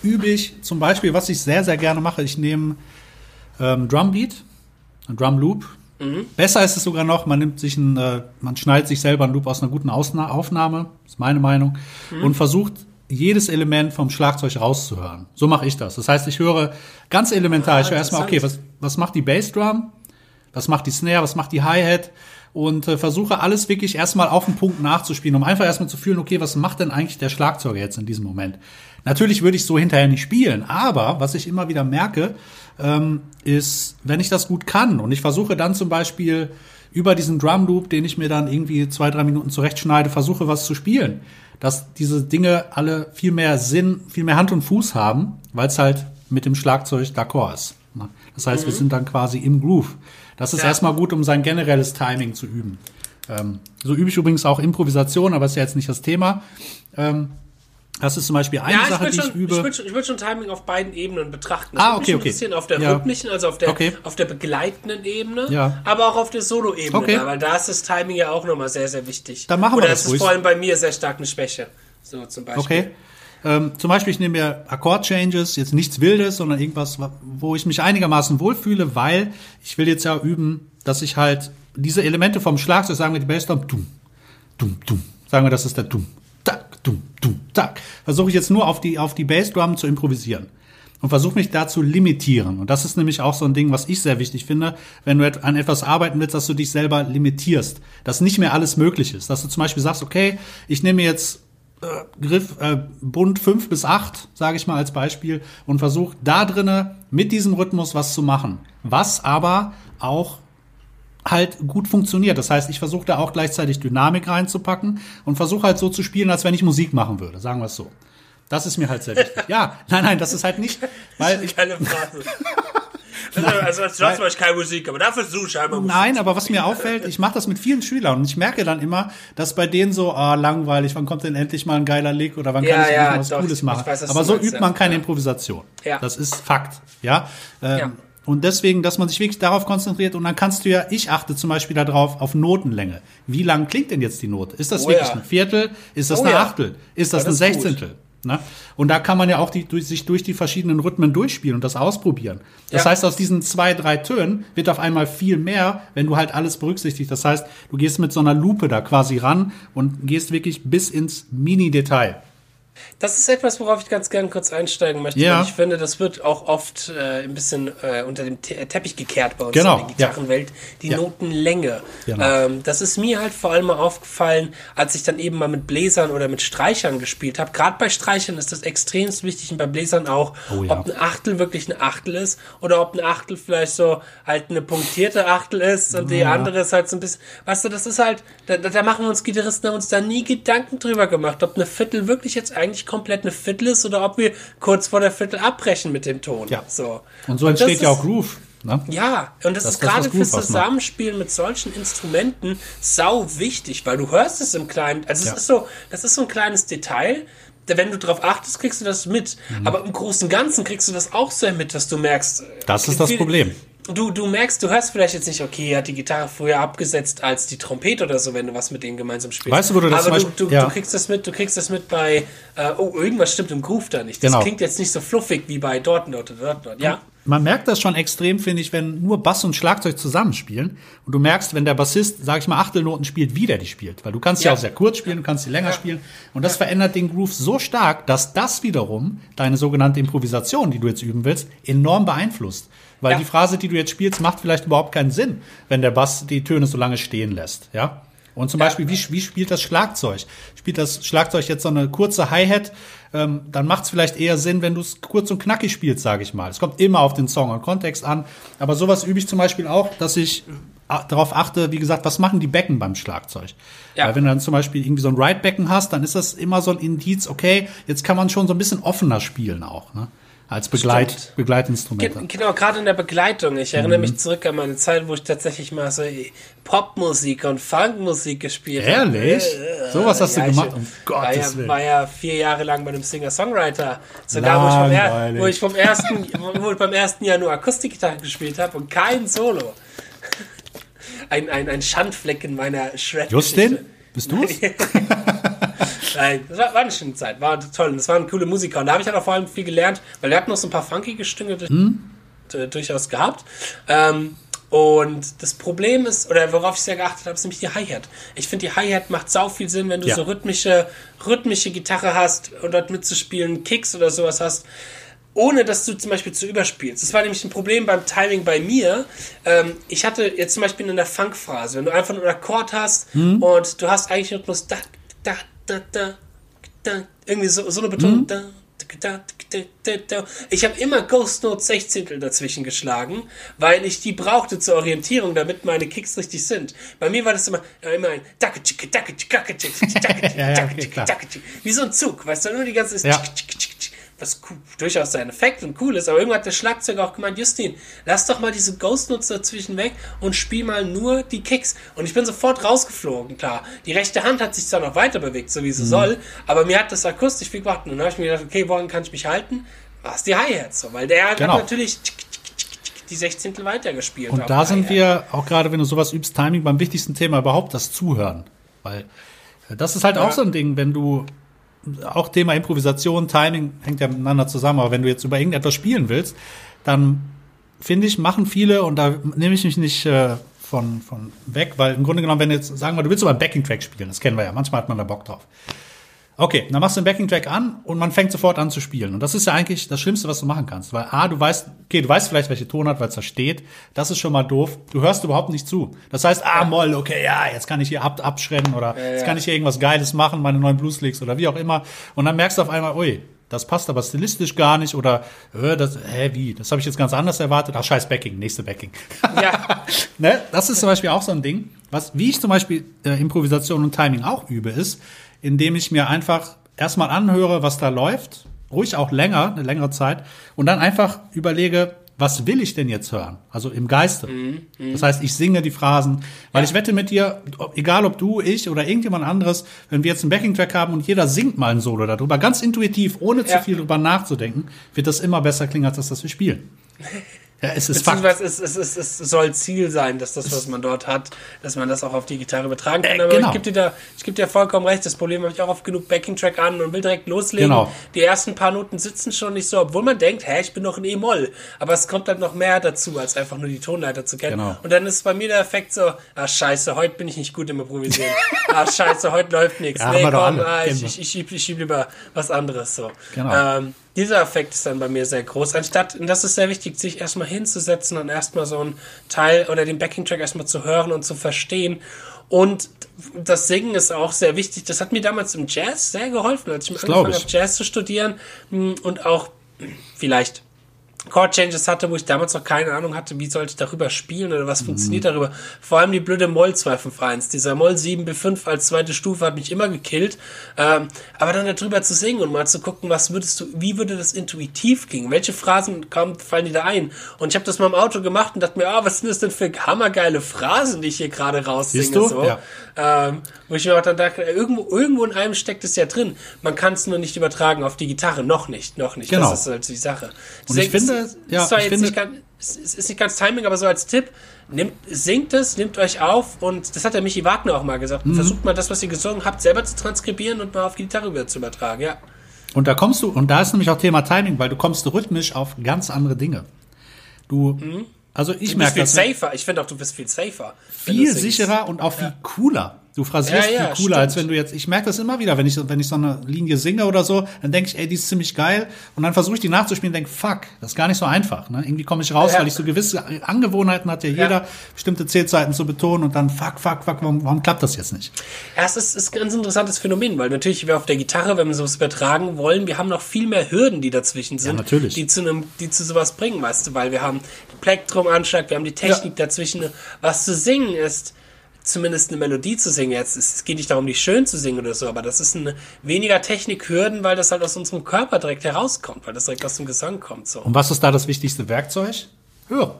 Speaker 2: übe ich zum Beispiel, was ich sehr, sehr gerne mache. Ich nehme ähm, Drumbeat, ein Drum Loop. Besser ist es sogar noch, man nimmt sich ein, äh, man schneidet sich selber einen Loop aus einer guten Ausna Aufnahme, ist meine Meinung, und versucht jedes Element vom Schlagzeug rauszuhören. So mache ich das. Das heißt, ich höre ganz elementar, ich höre erstmal, okay, was, was macht die Bassdrum? Was macht die Snare? Was macht die Hi-Hat? Und äh, versuche alles wirklich erstmal auf den Punkt nachzuspielen, um einfach erstmal zu fühlen, okay, was macht denn eigentlich der Schlagzeuger jetzt in diesem Moment? Natürlich würde ich so hinterher nicht spielen, aber was ich immer wieder merke, ähm, ist, wenn ich das gut kann und ich versuche dann zum Beispiel über diesen Drum Loop, den ich mir dann irgendwie zwei, drei Minuten zurechtschneide, versuche was zu spielen, dass diese Dinge alle viel mehr Sinn, viel mehr Hand und Fuß haben, weil es halt mit dem Schlagzeug d'accord ist. ne? Das heißt, wir sind dann quasi im Groove. Das ist
Speaker 1: Ja.
Speaker 2: erstmal gut, um sein generelles Timing zu üben. Ähm, so übe ich übrigens auch Improvisation, aber ist ja jetzt nicht das Thema. Ähm, das ist zum Beispiel eine
Speaker 1: Ja, ich
Speaker 2: Sache,
Speaker 1: würde
Speaker 2: die
Speaker 1: schon,
Speaker 2: ich übe.
Speaker 1: ich würd schon, ich würd schon Timing auf beiden Ebenen betrachten.
Speaker 2: Ah,
Speaker 1: würde
Speaker 2: okay, okay.
Speaker 1: interessieren auf der
Speaker 2: Ja.
Speaker 1: rhythmischen, also auf der,
Speaker 2: Okay.
Speaker 1: auf der begleitenden Ebene,
Speaker 2: Ja.
Speaker 1: aber auch auf der Solo-Ebene,
Speaker 2: Okay.
Speaker 1: da, weil da ist das Timing ja auch nochmal sehr, sehr wichtig.
Speaker 2: Dann machen wir
Speaker 1: Oder
Speaker 2: das
Speaker 1: ist es
Speaker 2: ruhig.
Speaker 1: vor allem bei mir sehr stark eine Schwäche. So zum Beispiel.
Speaker 2: Okay. Ähm, zum Beispiel, ich nehme mir Akkord-Changes, jetzt nichts Wildes, sondern irgendwas, wa- wo ich mich einigermaßen wohlfühle, weil ich will jetzt ja üben, dass ich halt diese Elemente vom Schlagzeug, sagen wir die Bassdrum, dumm, dumm, dumm, sagen wir, das ist der Dum, tak, Dum, Dum, tak. Versuche ich jetzt nur auf die, auf die Bassdrum zu improvisieren und versuche mich da zu limitieren. Und das ist nämlich auch so ein Ding, was ich sehr wichtig finde, wenn du an etwas arbeiten willst, dass du dich selber limitierst, dass nicht mehr alles möglich ist. Dass du zum Beispiel sagst, okay, ich nehme jetzt äh, Griff äh, Bund 5 bis 8, sage ich mal als Beispiel, und versuche da drinnen mit diesem Rhythmus was zu machen. Was aber auch halt gut funktioniert. Das heißt, ich versuche da auch gleichzeitig Dynamik reinzupacken und versuche halt so zu spielen, als wenn ich Musik machen würde, sagen wir es so. Das ist mir halt sehr wichtig. ja, nein, nein, das ist halt nicht, weil ich.
Speaker 1: Keine Phrase. also als sonst mache ich keine Musik, aber dafür suche ich einmal Musik.
Speaker 2: Nein, aber was mir auffällt, ich mache das mit vielen Schülern und ich merke dann immer, dass bei denen so, ah, langweilig, wann kommt denn endlich mal ein geiler Lick oder wann
Speaker 1: Ja,
Speaker 2: kann ich
Speaker 1: ja,
Speaker 2: was
Speaker 1: doch,
Speaker 2: Cooles machen.
Speaker 1: weiß,
Speaker 2: aber
Speaker 1: du
Speaker 2: so
Speaker 1: meinst,
Speaker 2: übt man keine
Speaker 1: Ja.
Speaker 2: Improvisation.
Speaker 1: Ja.
Speaker 2: Das ist Fakt. Ja. Ähm,
Speaker 1: Ja.
Speaker 2: Und deswegen, dass man sich wirklich darauf konzentriert und dann kannst du ja, ich achte zum Beispiel darauf, auf Notenlänge. Wie lang klingt denn jetzt die Note? Ist das
Speaker 1: Oh
Speaker 2: wirklich
Speaker 1: ja.
Speaker 2: ein Viertel? Ist das
Speaker 1: Oh
Speaker 2: eine
Speaker 1: ja.
Speaker 2: Achtel? Ist das
Speaker 1: Ja,
Speaker 2: ein
Speaker 1: das ist gut.
Speaker 2: Ne? Und da kann man ja auch die, durch, sich durch die verschiedenen Rhythmen durchspielen und das ausprobieren. Das
Speaker 1: Ja.
Speaker 2: heißt, aus diesen zwei, drei Tönen wird auf einmal viel mehr, wenn du halt alles berücksichtigst. Das heißt, du gehst mit so einer Lupe da quasi ran und gehst wirklich bis ins Mini-Detail.
Speaker 1: Das ist etwas, worauf ich ganz gerne kurz einsteigen möchte.
Speaker 2: Ja.
Speaker 1: Ich finde, das wird auch oft äh, ein bisschen äh, unter dem Te Teppich gekehrt bei uns
Speaker 2: Genau,
Speaker 1: in der Gitarrenwelt. Die
Speaker 2: Ja.
Speaker 1: Notenlänge.
Speaker 2: Genau.
Speaker 1: Ähm, das ist mir halt vor allem mal aufgefallen, als ich dann eben mal mit Bläsern oder mit Streichern gespielt habe. Gerade bei Streichern ist das extremst wichtig und bei Bläsern auch,
Speaker 2: Oh ja.
Speaker 1: ob ein Achtel wirklich ein Achtel ist oder ob ein Achtel vielleicht so halt eine punktierte Achtel ist und die andere ist halt so ein bisschen, weißt du, das ist halt, da, da machen uns Gitarristen haben uns da nie Gedanken drüber gemacht, ob eine Viertel wirklich jetzt eigentlich komplett eine Viertel ist oder ob wir kurz vor der Viertel abbrechen mit dem Ton.
Speaker 2: Ja.
Speaker 1: So.
Speaker 2: Und so entsteht ja
Speaker 1: ist-
Speaker 2: auch Groove. Ne?
Speaker 1: ja, und das,
Speaker 2: Das-
Speaker 1: ist
Speaker 2: das,
Speaker 1: gerade fürs. Zusammenspielen mit solchen Instrumenten sau wichtig, weil du hörst es im Kleinen. Also
Speaker 2: Ja.
Speaker 1: es ist so, das ist so ein kleines Detail. Wenn du drauf achtest, kriegst du das mit.
Speaker 2: Mhm.
Speaker 1: Aber im Großen und Ganzen kriegst du das auch sehr mit, dass du merkst. äh,
Speaker 2: Das ist das Problem.
Speaker 1: Du, du merkst, du hörst vielleicht jetzt nicht, okay, er hat die Gitarre früher abgesetzt als die Trompete oder so, wenn du was mit denen gemeinsam spielst.
Speaker 2: Weißt du, wo du das
Speaker 1: Aber du, du,
Speaker 2: ja.
Speaker 1: du kriegst das mit, du kriegst das mit bei, äh, oh, irgendwas stimmt im Groove da nicht. Das
Speaker 2: Genau.
Speaker 1: klingt jetzt nicht so fluffig wie bei dort, dort, dort, dort. Ja.
Speaker 2: Man merkt das schon extrem, finde ich, wenn nur Bass und Schlagzeug zusammenspielen. Und du merkst, wenn der Bassist, sag ich mal, Achtelnoten spielt, wie der die spielt. Weil du kannst ja,
Speaker 1: Ja.
Speaker 2: auch sehr kurz spielen, du kannst sie länger spielen. Und das verändert den Groove so stark, dass das wiederum deine sogenannte Improvisation, die du jetzt üben willst, enorm beeinflusst. Weil
Speaker 1: Ja.
Speaker 2: die Phrase, die du jetzt spielst, macht vielleicht überhaupt keinen Sinn, wenn der Bass die Töne so lange stehen lässt. Ja? Und zum Beispiel, wie, wie spielt das Schlagzeug? Spielt das Schlagzeug jetzt so eine kurze Hi-Hat, ähm, dann macht es vielleicht eher Sinn, wenn du es kurz und knackig spielst, sage ich mal. Es kommt immer auf den Song und Kontext an. Aber sowas übe ich zum Beispiel auch, dass ich darauf achte, wie gesagt, was machen die Becken beim Schlagzeug?
Speaker 1: Ja.
Speaker 2: Weil wenn du dann zum Beispiel irgendwie so ein Right-Becken hast, dann ist das immer so ein Indiz, okay, jetzt kann man schon so ein bisschen offener spielen auch, ne? Als Begleit,
Speaker 1: Stimmt.
Speaker 2: Begleitinstrument.
Speaker 1: Ge- Genau, gerade in der Begleitung. Ich erinnere
Speaker 2: Mhm.
Speaker 1: mich zurück an meine Zeit, wo ich tatsächlich mal so Popmusik und Funkmusik gespielt habe.
Speaker 2: Ehrlich? Sowas hast du
Speaker 1: ich
Speaker 2: gemacht? Um
Speaker 1: war,
Speaker 2: Gottes
Speaker 1: ja,
Speaker 2: Willen.
Speaker 1: war ja vier Jahre lang bei einem Singer-Songwriter. Sogar, wo ich, vom er,
Speaker 2: Langweilig.
Speaker 1: wo ich vom ersten, wo ich beim ersten Jahr nur Akustikgitarre gespielt habe und kein Solo. Ein, ein, ein Schandfleck in meiner shred
Speaker 2: Justin? Bist du es?
Speaker 1: Nein, das war, war eine schöne Zeit, war toll. Das waren coole Musiker. Und da habe ich halt auch vor allem viel gelernt, weil wir hatten noch so ein paar funkige Stücke äh, durchaus gehabt. Ähm, und das Problem ist, oder worauf ich sehr geachtet habe, ist nämlich die Hi-Hat. Ich finde, die Hi-Hat macht sau viel Sinn, wenn du
Speaker 2: Ja.
Speaker 1: so rhythmische, rhythmische Gitarre hast und dort mitzuspielen, Kicks oder sowas hast, ohne dass du zum Beispiel zu überspielst. Das war nämlich ein Problem beim Timing bei mir. Ähm, ich hatte jetzt zum Beispiel in der Funk-Phase, wenn du einfach nur einen Akkord hast
Speaker 2: Mhm.
Speaker 1: und du hast eigentlich Rhythmus da, da, da, da, da, irgendwie so, so eine Betonung. Da. Ich habe immer Ghost Note Sechzehntel dazwischen geschlagen, weil ich die brauchte zur Orientierung, damit meine Kicks richtig sind. Bei mir war das immer, äh, immer ein. Wie so ein Zug, weißt du, nur die ganze
Speaker 2: Ja.
Speaker 1: Was durchaus seinen Effekt und cool ist, aber irgendwann hat der Schlagzeuger auch gemeint, Justin, lass doch mal diese Ghost Notes dazwischen weg und spiel mal nur die Kicks. Und ich bin sofort rausgeflogen, klar. Die rechte Hand hat sich zwar noch weiter bewegt, so wie sie soll, aber mir hat das akustisch viel gebracht. Und dann habe ich mir gedacht, okay, woran kann ich mich halten? Was die Hi-Hats, so, weil der
Speaker 2: Genau.
Speaker 1: hat natürlich die Sechzehntel weitergespielt.
Speaker 2: Und da sind wir, auch gerade wenn du sowas übst, Timing beim wichtigsten Thema überhaupt, das Zuhören. Weil äh, das ist halt auch so ein Ding, wenn du auch Thema Improvisation, Timing hängt ja miteinander zusammen, aber wenn du jetzt über irgendetwas spielen willst, dann finde ich, machen viele, und da nehme ich mich nicht äh, von, von weg, weil im Grunde genommen, wenn jetzt, sagen wir, du willst aber einen Backing-Track spielen, das kennen wir ja, manchmal hat man da Bock drauf. Okay, dann machst du den Backing-Track an und man fängt sofort an zu spielen. Und das ist ja eigentlich das Schlimmste, was du machen kannst. Weil A, du weißt, okay, du weißt vielleicht, welche Tonart, weil es da steht. Das ist schon mal doof. Du hörst überhaupt nicht zu. Das heißt, ah, Moll, okay, ja, jetzt kann ich hier ab, abschrennen oder
Speaker 1: Ja, ja.
Speaker 2: jetzt kann ich hier irgendwas Geiles machen, meine neuen Blueslicks oder wie auch immer. Und dann merkst du auf einmal, ui, das passt aber stilistisch gar nicht oder, äh, das, hä, wie, das habe ich jetzt ganz anders erwartet. Ach, scheiß Backing, nächste Backing.
Speaker 1: Ja.
Speaker 2: ne? Das ist zum Beispiel auch so ein Ding, was, wie ich zum Beispiel äh, Improvisation und Timing auch übe, ist, indem ich mir einfach erstmal anhöre, was da läuft, ruhig auch länger, eine längere Zeit, und dann einfach überlege, was will ich denn jetzt hören? Also im Geiste. Das heißt, ich singe die Phrasen, weil
Speaker 1: Ja.
Speaker 2: ich wette mit dir, egal ob du, ich oder irgendjemand anderes, wenn wir jetzt einen Backing-Track haben und jeder singt mal ein Solo darüber, ganz intuitiv, ohne zu
Speaker 1: Ja.
Speaker 2: viel drüber nachzudenken, wird das immer besser klingen, als das, was wir spielen. Ja, es ist.
Speaker 1: Beziehungsweise es, es, es, es soll Ziel sein, dass das, was man dort hat, dass man das auch auf die Gitarre übertragen kann.
Speaker 2: Äh,
Speaker 1: Aber
Speaker 2: genau.
Speaker 1: ich gebe dir da, ich gebe dir vollkommen recht. Das Problem habe ich auch oft genug Backing-Track an und will direkt loslegen.
Speaker 2: Genau.
Speaker 1: Die ersten paar Noten sitzen schon nicht so, obwohl man denkt, hä, ich bin doch in E-Moll. Aber es kommt dann noch mehr dazu, als einfach nur die Tonleiter zu kennen.
Speaker 2: Genau.
Speaker 1: Und dann ist bei mir der Effekt so, ah scheiße, heute bin ich nicht gut im Improvisieren. ah scheiße, heute läuft nichts.
Speaker 2: Ja,
Speaker 1: nee, komm, ah, ich, ich, ich schieb, ich schieb lieber was anderes so.
Speaker 2: Genau.
Speaker 1: Ähm, dieser Effekt ist dann bei mir sehr groß. Anstatt, und das ist sehr wichtig, sich erstmal hinzusetzen und erstmal so einen Teil oder den Backing-Track erstmal zu hören und zu verstehen. Und das Singen ist auch sehr wichtig. Das hat mir damals im Jazz sehr geholfen, als ich
Speaker 2: glaub
Speaker 1: angefangen habe, Jazz zu studieren mh, und auch vielleicht Chord Changes hatte, wo ich damals noch keine Ahnung hatte, wie sollte ich darüber spielen oder was funktioniert darüber. Vor allem die blöde Moll 251. Dieser Moll 7b5 als zweite Stufe hat mich immer gekillt. Ähm, aber dann darüber zu singen und mal zu gucken, was würdest du, wie würde das intuitiv klingen? Welche Phrasen kamen, fallen dir da ein? Und ich habe das mal im Auto gemacht und dachte mir, ah, was sind das denn für hammergeile Phrasen, die ich hier gerade raussinge? So.
Speaker 2: Ja.
Speaker 1: Ähm, wo ich mir auch dann dachte, irgendwo, irgendwo in einem steckt es ja drin. Man kann es nur nicht übertragen auf die Gitarre. Noch nicht, noch nicht.
Speaker 2: Genau.
Speaker 1: Das ist halt die Sache.
Speaker 2: Und ich
Speaker 1: Deswegen
Speaker 2: finde,
Speaker 1: ist-
Speaker 2: ja,
Speaker 1: ist
Speaker 2: finde-
Speaker 1: nicht ganz, es es ist nicht ganz Timing, aber so als Tipp, nehmt, singt es, nehmt euch auf und das hat der Michi Wagner auch mal gesagt.
Speaker 2: Mhm.
Speaker 1: Versucht mal das, was ihr gesungen habt, selber zu transkribieren und mal auf die Gitarre über zu übertragen, ja.
Speaker 2: Und da kommst du, und da ist nämlich auch Thema Timing, weil du kommst rhythmisch auf ganz andere Dinge. Du, also ich
Speaker 1: Mhm. Du bist
Speaker 2: merke
Speaker 1: viel
Speaker 2: das
Speaker 1: safer. Ich finde auch, du bist viel safer.
Speaker 2: viel sicherer und auch viel cooler. Du phrasierst
Speaker 1: Ja, ja,
Speaker 2: viel cooler,
Speaker 1: stimmt.
Speaker 2: als wenn du jetzt, ich merke das immer wieder, wenn ich, wenn ich so eine Linie singe oder so, dann denke ich, ey, die ist ziemlich geil. Und dann versuche ich die nachzuspielen und denke, fuck, das ist gar nicht so einfach. Ne? Irgendwie komme ich raus,
Speaker 1: Ja.
Speaker 2: weil ich so gewisse Angewohnheiten hat ja jeder, bestimmte Zählzeiten zu betonen und dann fuck, fuck, fuck, warum, warum klappt das jetzt nicht?
Speaker 1: Ja, es ist, ist ein ganz interessantes Phänomen, weil natürlich wir auf der Gitarre, wenn wir sowas übertragen wollen, wir haben noch viel mehr Hürden, die dazwischen sind,
Speaker 2: natürlich.
Speaker 1: die zu einem, die zu sowas bringen, weißt du, weil wir haben den Plektrumanschlag, wir haben die Technik dazwischen. Was zu singen ist, zumindest eine Melodie zu singen. Jetzt es geht nicht darum, die schön zu singen oder so, aber das ist eine weniger Technikhürden, weil das halt aus unserem Körper direkt herauskommt, weil das direkt aus dem Gesang kommt. So.
Speaker 2: Und was ist da das wichtigste Werkzeug? Hören.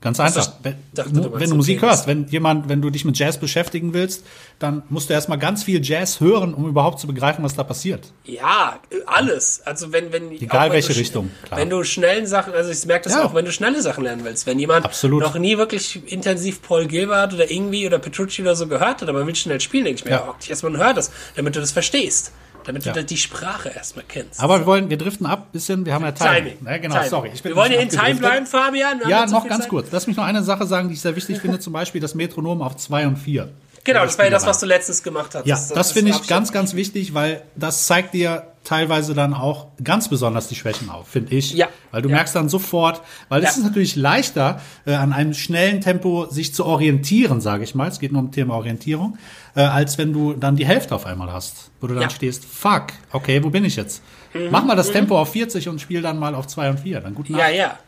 Speaker 2: Ganz einfach. Wenn, wenn du Musik hörst, wenn jemand, wenn du dich mit Jazz beschäftigen willst, dann musst du erstmal ganz viel Jazz hören, um überhaupt zu begreifen, was da passiert.
Speaker 1: Ja, alles. Also wenn, wenn
Speaker 2: Egal
Speaker 1: wenn
Speaker 2: welche
Speaker 1: du
Speaker 2: Richtung, klar.
Speaker 1: Wenn du schnellen Sachen, also ich merke das
Speaker 2: Ja.
Speaker 1: auch, wenn du schnelle Sachen lernen willst. Wenn jemand
Speaker 2: Absolut.
Speaker 1: noch nie wirklich intensiv Paul Gilbert oder irgendwie oder Petrucci oder so gehört hat, aber will schnell spielen, denke ich mir,
Speaker 2: Ja.
Speaker 1: erstmal hör das, damit du das verstehst. Damit
Speaker 2: Ja.
Speaker 1: du die Sprache erstmal kennst.
Speaker 2: Aber wir wollen, wir driften ab, bisschen, wir haben ja Timing.
Speaker 1: Timing.
Speaker 2: Ja, genau,
Speaker 1: Timing.
Speaker 2: sorry. Ich bin
Speaker 1: Wir wollen
Speaker 2: ein
Speaker 1: ja in Time bleiben, Fabian.
Speaker 2: Ja, noch ganz
Speaker 1: Zeit.
Speaker 2: kurz. Lass mich noch eine Sache sagen, die ich sehr wichtig finde, zum Beispiel das Metronom auf 2 und 4.
Speaker 1: Genau, das war ja das, was du letztens gemacht hast.
Speaker 2: Ja, das, finde ich ganz, ganz wichtig, weil das zeigt dir teilweise dann auch ganz besonders die Schwächen auf, finde ich.
Speaker 1: Ja.
Speaker 2: Weil du
Speaker 1: Ja.
Speaker 2: merkst dann sofort, weil es
Speaker 1: Ja.
Speaker 2: ist natürlich leichter, äh, an einem schnellen Tempo sich zu orientieren, sage ich mal. Es geht nur um Thema Orientierung, äh, als wenn du dann die Hälfte auf einmal hast, wo du dann
Speaker 1: Ja.
Speaker 2: stehst, fuck, okay, wo bin ich jetzt? Mach mal das Tempo auf 40 und spiel dann mal auf 2 und 4. Dann gut nach.
Speaker 1: Ja, ja.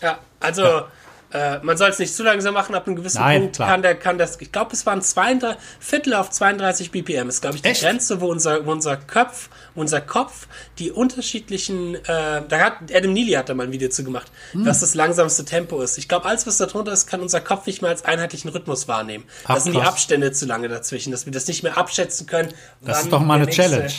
Speaker 1: Ja, also Äh, man soll es nicht zu langsam machen, ab einem gewissen
Speaker 2: Nein,
Speaker 1: Punkt
Speaker 2: klar.
Speaker 1: kann der, kann das, ich glaube, es waren 32, Viertel auf 32 BPM, ist, glaube ich, die
Speaker 2: Echt?
Speaker 1: Grenze, wo unser, wo unser Kopf, unser Kopf die unterschiedlichen, äh, da hat, Adam Neely hat da mal ein Video zu gemacht,
Speaker 2: Hm.
Speaker 1: was das langsamste Tempo ist. Ich glaube, alles, was da drunter ist, kann unser Kopf nicht mehr als einheitlichen Rhythmus wahrnehmen.
Speaker 2: Ach,
Speaker 1: da sind die
Speaker 2: krass.
Speaker 1: Abstände zu lange dazwischen, dass wir das nicht mehr abschätzen können.
Speaker 2: Das ist doch mal eine
Speaker 1: nächste-
Speaker 2: Challenge.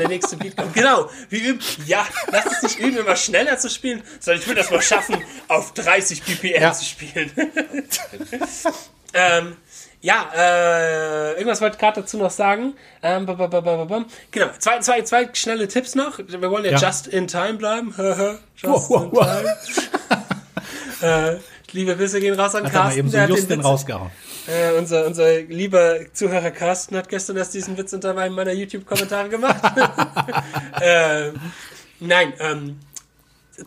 Speaker 1: Der nächste Beat kommt. Genau, wir üben, ja, lass uns nicht üben, immer schneller zu spielen, sondern ich will das mal schaffen, auf 30 BPM
Speaker 2: Ja.
Speaker 1: zu spielen. ähm, ja, äh, irgendwas wollte ich gerade dazu noch sagen. Ähm, genau, zwei, zwei, zwei schnelle Tipps noch. Wir wollen ja,
Speaker 2: Ja.
Speaker 1: just in time bleiben. just
Speaker 2: Wow, wow,
Speaker 1: in
Speaker 2: wow.
Speaker 1: time. äh, Liebe Grüße gehen raus an
Speaker 2: Hat
Speaker 1: Carsten.
Speaker 2: eben so
Speaker 1: der hat
Speaker 2: den
Speaker 1: Witz-
Speaker 2: rausgehauen.
Speaker 1: Äh, unser, unser lieber Zuhörer Carsten hat gestern erst diesen Witz unter einem meiner YouTube-Kommentare gemacht. äh, nein, ähm,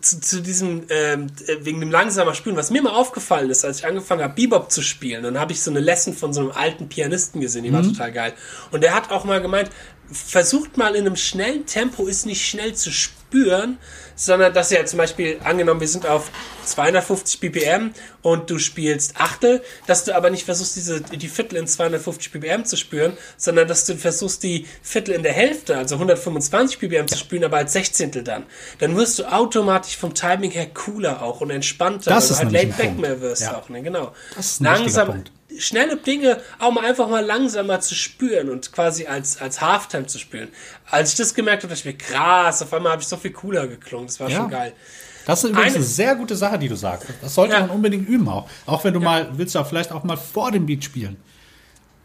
Speaker 1: zu, zu diesem, ähm, äh, wegen dem langsamer Spielen, was mir mal aufgefallen ist, als ich angefangen habe, Bebop zu spielen, dann habe ich so eine Lesson von so einem alten Pianisten gesehen, die war total geil. Und der hat auch mal gemeint, versucht mal in einem schnellen Tempo ist nicht schnell zu spüren, sondern dass ja zum Beispiel, angenommen, wir sind auf 250 BPM und du spielst Achtel, dass du aber nicht versuchst, diese, die Viertel in 250 BPM zu spüren, sondern dass du versuchst, die Viertel in der Hälfte, also 125 BPM zu spüren, aber als Sechzehntel dann. Dann wirst du automatisch vom Timing her cooler auch und entspannter,
Speaker 2: Das
Speaker 1: weil
Speaker 2: ist
Speaker 1: du halt laid back
Speaker 2: Punkt.
Speaker 1: mehr wirst
Speaker 2: Ja.
Speaker 1: auch, ne, genau.
Speaker 2: Das ist ein
Speaker 1: Langsam,
Speaker 2: Punkt.
Speaker 1: Schnelle Dinge auch mal einfach mal langsamer zu spüren und quasi als, als Halftime zu spielen. Als ich das gemerkt habe, dachte ich mir, krass, auf einmal habe ich so viel cooler geklungen. Das war
Speaker 2: Ja.
Speaker 1: schon geil.
Speaker 2: Das ist übrigens
Speaker 1: Eine-
Speaker 2: eine sehr gute Sache, die du sagst. Das sollte
Speaker 1: Ja.
Speaker 2: man unbedingt üben auch. Auch wenn du mal, willst du ja vielleicht auch mal vor dem Beat spielen.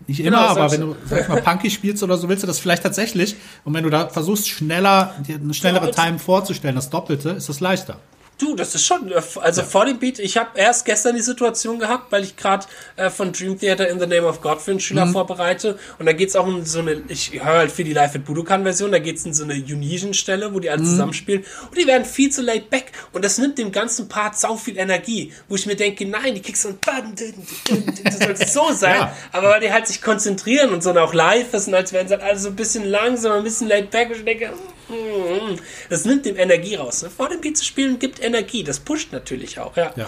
Speaker 2: Nicht immer,
Speaker 1: Genau,
Speaker 2: aber wenn
Speaker 1: du.
Speaker 2: sag mal, Punky spielst oder so, willst du das vielleicht tatsächlich. Und wenn du da versuchst, schneller, eine schnellere
Speaker 1: Ja,
Speaker 2: Time vorzustellen, das Doppelte, ist das leichter.
Speaker 1: Du, das ist schon, äh, also vor dem Beat, ich habe erst gestern die Situation gehabt, weil ich gerade äh, von Dream Theater in the Name of God für einen Schüler vorbereite. Und da geht's auch um so eine, ich höre halt für die Live at Budokan Version, da geht's in so eine Unison-Stelle, wo die alle zusammenspielen. Und die werden viel zu laid back. Und das nimmt dem ganzen Part sau viel Energie, wo ich mir denke, nein, die Kicks und das soll so sein,
Speaker 2: Ja.
Speaker 1: aber weil die halt sich konzentrieren und so und auch live ist und als wären sie halt alle so ein bisschen langsam, ein bisschen laid back und ich denke, mm, das nimmt dem Energie raus. Ne? Vor dem Beat zu spielen gibt Energie, das pusht natürlich auch, ja.
Speaker 2: Ja.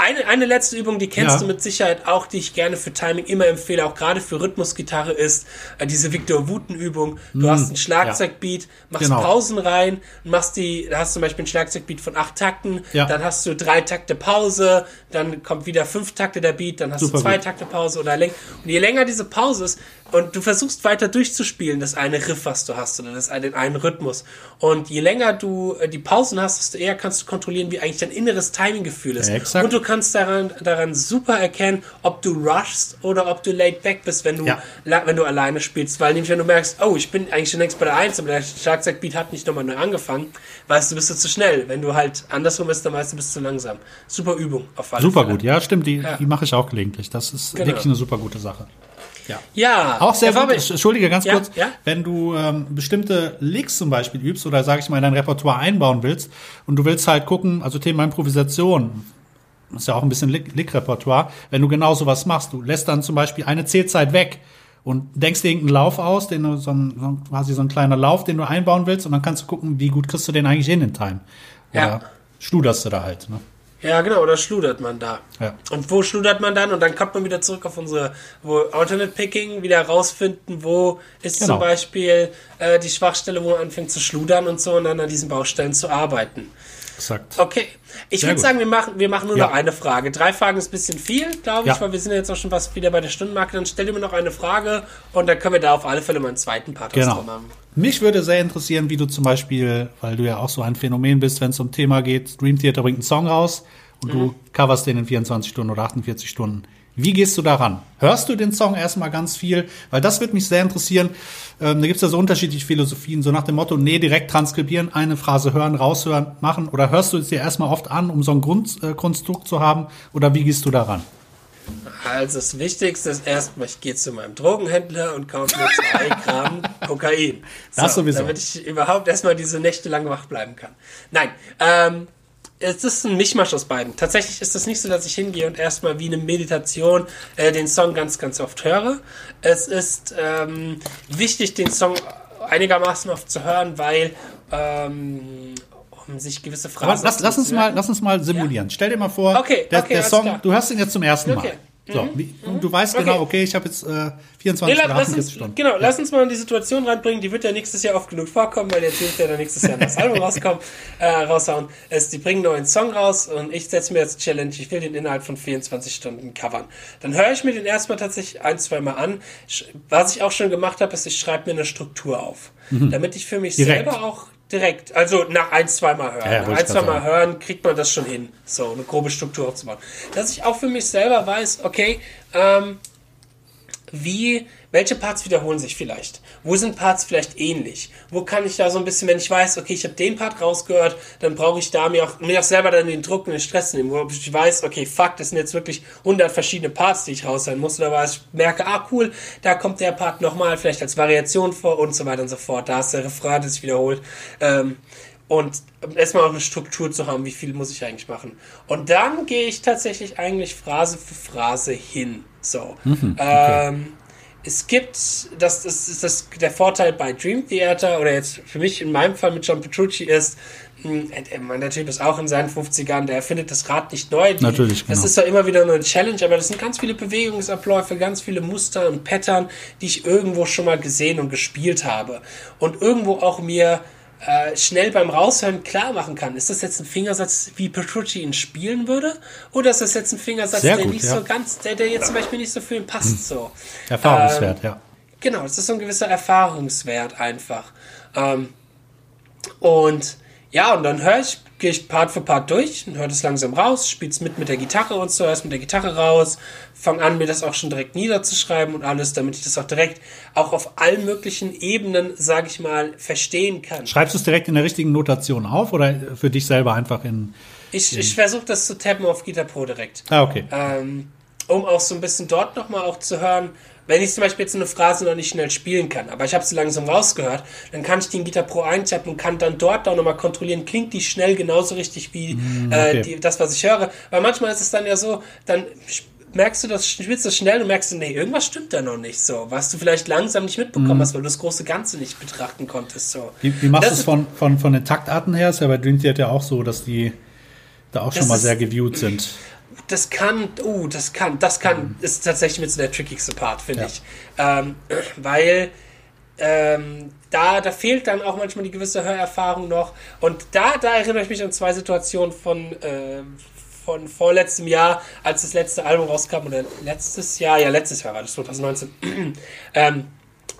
Speaker 1: Eine, eine letzte Übung, die kennst
Speaker 2: Ja.
Speaker 1: du mit Sicherheit auch, die ich gerne für Timing immer empfehle, auch gerade für Rhythmusgitarre, ist äh, diese Victor Wooten-Übung. Du hast einen Schlagzeugbeat, machst
Speaker 2: Mm, Genau.
Speaker 1: Pausen rein, machst die, da hast du zum Beispiel einen Schlagzeugbeat von acht Takten,
Speaker 2: Ja.
Speaker 1: dann hast du drei Takte Pause, dann kommt wieder fünf Takte der Beat, dann hast
Speaker 2: Super
Speaker 1: du zwei
Speaker 2: gut.
Speaker 1: Takte Pause oder länger. Und je länger diese Pause ist, und du versuchst weiter durchzuspielen, das eine Riff, was du hast, oder das einen, einen Rhythmus. Und je länger du äh, die Pausen hast, desto eher kannst du kontrollieren, wie eigentlich dein inneres Timing-Gefühl ist.
Speaker 2: Exakt.
Speaker 1: Und du kannst daran, daran super erkennen, ob du rushst oder ob du laid back bist, wenn du,
Speaker 2: Ja.
Speaker 1: wenn du alleine spielst. Weil nämlich, wenn du merkst, oh, ich bin eigentlich schon längst bei der 1, aber der Schlagzeugbeat hat nicht nochmal neu angefangen, weißt du, bist du zu schnell. Wenn du halt andersrum bist, dann weißt du, bist du zu langsam. Super Übung auf alle
Speaker 2: Super
Speaker 1: Fälle.
Speaker 2: gut, ja, stimmt, die,
Speaker 1: Ja.
Speaker 2: die mache ich auch gelegentlich. Das ist
Speaker 1: Genau.
Speaker 2: wirklich eine super gute Sache. Ja.
Speaker 1: Ja.
Speaker 2: Auch sehr gut, entschuldige ganz
Speaker 1: Ja,
Speaker 2: kurz,
Speaker 1: ja.
Speaker 2: wenn du ähm, bestimmte Licks zum Beispiel übst oder sage ich mal in dein Repertoire einbauen willst und du willst halt gucken, also Thema Improvisation, ist ja auch ein bisschen Lick- Lick-Repertoire, wenn du genau sowas machst, du lässt dann zum Beispiel eine Zählzeit weg und denkst dir irgendeinen Lauf aus, den du so ein, quasi so ein kleiner Lauf, den du einbauen willst und dann kannst du gucken, wie gut kriegst du den eigentlich hin in Time. Oder
Speaker 1: Ja.
Speaker 2: schluderst du da halt, ne?
Speaker 1: Ja, genau, oder schludert man da.
Speaker 2: Ja.
Speaker 1: Und wo schludert man dann? Und dann kommt man wieder zurück auf unsere wo Alternate Picking, wieder rausfinden, wo ist
Speaker 2: Genau.
Speaker 1: zum Beispiel äh, die Schwachstelle, wo man anfängt zu schludern und so und dann an diesen Baustellen zu arbeiten.
Speaker 2: Exakt.
Speaker 1: Okay. Ich würde sagen, wir machen, wir machen nur
Speaker 2: Ja.
Speaker 1: noch eine Frage. Drei Fragen ist ein bisschen viel, glaube ich,
Speaker 2: Ja.
Speaker 1: weil wir sind ja jetzt auch schon fast wieder bei der Stundenmarke. Dann stell dir mir noch eine Frage und dann können wir da auf alle Fälle mal einen zweiten Part
Speaker 2: Genau.
Speaker 1: machen.
Speaker 2: Mich würde sehr interessieren, wie du zum Beispiel, weil du ja auch so ein Phänomen bist, wenn es um Thema geht, Dream Theater bringt einen Song raus und du coverst den in 24 Stunden oder 48 Stunden. Wie gehst du daran? Hörst du den Song erstmal ganz viel? Weil das würde mich sehr interessieren. Ähm, da gibt es ja so unterschiedliche Philosophien, so nach dem Motto, nee, direkt transkribieren, eine Phrase hören, raushören, machen. Oder hörst du es dir erstmal oft an, um so ein Grundkonstrukt äh, zu haben? Oder wie gehst du daran?
Speaker 1: Also das Wichtigste ist erstmal, ich gehe zu meinem Drogenhändler und kaufe mir zwei Gramm Kokain.
Speaker 2: Das sowieso.
Speaker 1: Damit ich überhaupt erstmal diese Nächte lang wach bleiben kann. Nein, ähm, es ist ein Mischmasch aus beiden. Tatsächlich ist es nicht so, dass ich hingehe und erstmal wie eine Meditation äh, den Song ganz, ganz oft höre. Es ist ähm, wichtig, den Song einigermaßen oft zu hören, weil ähm, um sich gewisse Phrasen
Speaker 2: lass, lass uns mal,
Speaker 1: merken.
Speaker 2: lass uns mal simulieren. Stell dir mal vor,
Speaker 1: Okay,
Speaker 2: der,
Speaker 1: okay,
Speaker 2: der Song,
Speaker 1: klar.
Speaker 2: du hörst ihn jetzt zum ersten Mal.
Speaker 1: Okay. Mhm.
Speaker 2: So, wie, du weißt
Speaker 1: Okay.
Speaker 2: genau, okay, ich habe jetzt äh, 24
Speaker 1: Nee, la- lass
Speaker 2: 48
Speaker 1: uns,
Speaker 2: Stunden.
Speaker 1: genau, lass uns mal in die Situation reinbringen, die wird ja nächstes Jahr oft genug vorkommen, weil jetzt wird ja dann nächstes Jahr das Album rauskommen, äh, raushauen. Es, die bringen einen neuen Song raus und ich setze mir jetzt Challenge, ich will den innerhalb von 24 Stunden covern. Dann höre ich mir den erstmal tatsächlich ein, zwei Mal an. Was ich auch schon gemacht habe, ist, ich schreibe mir eine Struktur auf. Damit ich für mich
Speaker 2: Mhm. Direkt.
Speaker 1: selber auch direkt, also nach ein, zwei Mal hören.
Speaker 2: Ja,
Speaker 1: nach ein,
Speaker 2: ich
Speaker 1: zwei
Speaker 2: grad
Speaker 1: Mal
Speaker 2: sagen.
Speaker 1: hören, kriegt man das schon hin. So, eine grobe Struktur aufzubauen. Dass ich auch für mich selber weiß, okay, ähm, wie, welche Parts wiederholen sich vielleicht? Wo sind Parts vielleicht ähnlich? Wo kann ich da so ein bisschen, wenn ich weiß, okay, ich habe den Part rausgehört, dann brauche ich da mir auch, mir auch selber dann den Druck und den Stress nehmen, wo ich weiß, okay, fuck, das sind jetzt wirklich 100 verschiedene Parts, die ich raushören muss, oder was ich merke, ah, cool, da kommt der Part nochmal, vielleicht als Variation vor und so weiter und so fort. Da ist der Refrain, das sich wiederholt. Ähm, und erstmal auch eine Struktur zu haben, wie viel muss ich eigentlich machen. Und dann gehe ich tatsächlich eigentlich Phrase für Phrase hin. So. Mhm, okay. ähm, es gibt, das, das ist das, der Vorteil bei Dream Theater oder jetzt für mich in meinem Fall mit John Petrucci ist, hm, äh, der Typ ist auch in seinen 50ern, der erfindet das Rad nicht neu. Die,
Speaker 2: Natürlich,
Speaker 1: genau. Das ist zwar immer wieder eine Challenge, aber das sind ganz viele Bewegungsabläufe, ganz viele Muster und Pattern, die ich irgendwo schon mal gesehen und gespielt habe. Und irgendwo auch mir äh, schnell beim Raushören klar machen kann. Ist das jetzt ein Fingersatz, wie Petrucci ihn spielen würde? Oder ist das jetzt ein Fingersatz,
Speaker 2: Sehr
Speaker 1: der
Speaker 2: gut,
Speaker 1: nicht
Speaker 2: ja.
Speaker 1: so ganz, der, der jetzt zum Beispiel nicht so für ihn passt? Hm. So.
Speaker 2: Erfahrungswert, ähm, ja.
Speaker 1: Genau, das ist so ein gewisser Erfahrungswert einfach. Ähm, und ja, und dann höre ich, gehe ich Part für Part durch und höre das langsam raus, spiel's mit mit der Gitarre und so, erst mit der Gitarre raus, fange an, mir das auch schon direkt niederzuschreiben und alles, damit ich das auch direkt auch auf allen möglichen Ebenen, sage ich mal, verstehen kann.
Speaker 2: Schreibst du es direkt in der richtigen Notation auf oder für dich selber einfach in.
Speaker 1: Ich, in ich versuche das zu tappen auf Guitar Pro direkt.
Speaker 2: Ah, okay.
Speaker 1: Ähm, um auch so ein bisschen dort nochmal auch zu hören, wenn ich zum Beispiel jetzt eine Phrase noch nicht schnell spielen kann, aber ich habe sie langsam rausgehört, dann kann ich die in Guitar Pro eintappen und kann dann dort auch nochmal kontrollieren, klingt die schnell genauso richtig wie mm, okay. äh, die, das, was ich höre. Weil manchmal ist es dann ja so, dann merkst du das, spielst du schnell und merkst du, nee, irgendwas stimmt da noch nicht so, was du vielleicht langsam nicht mitbekommen mm. hast, weil du das große Ganze nicht betrachten konntest. So.
Speaker 2: Wie, wie machst du es von, von, von den Taktarten her? Ist ja bei Dream Theater auch so, dass die da auch schon mal sehr geviewt sind
Speaker 1: das kann, uh, das kann, das kann, mhm. ist tatsächlich mit so der trickigste Part, finde ja. ich. Ähm, weil ähm, da, da fehlt dann auch manchmal die gewisse Hörerfahrung noch. Und da, da erinnere ich mich an zwei Situationen von, äh, von vorletztem Jahr, als das letzte Album rauskam, oder letztes Jahr, ja, letztes Jahr war das 2019. ähm,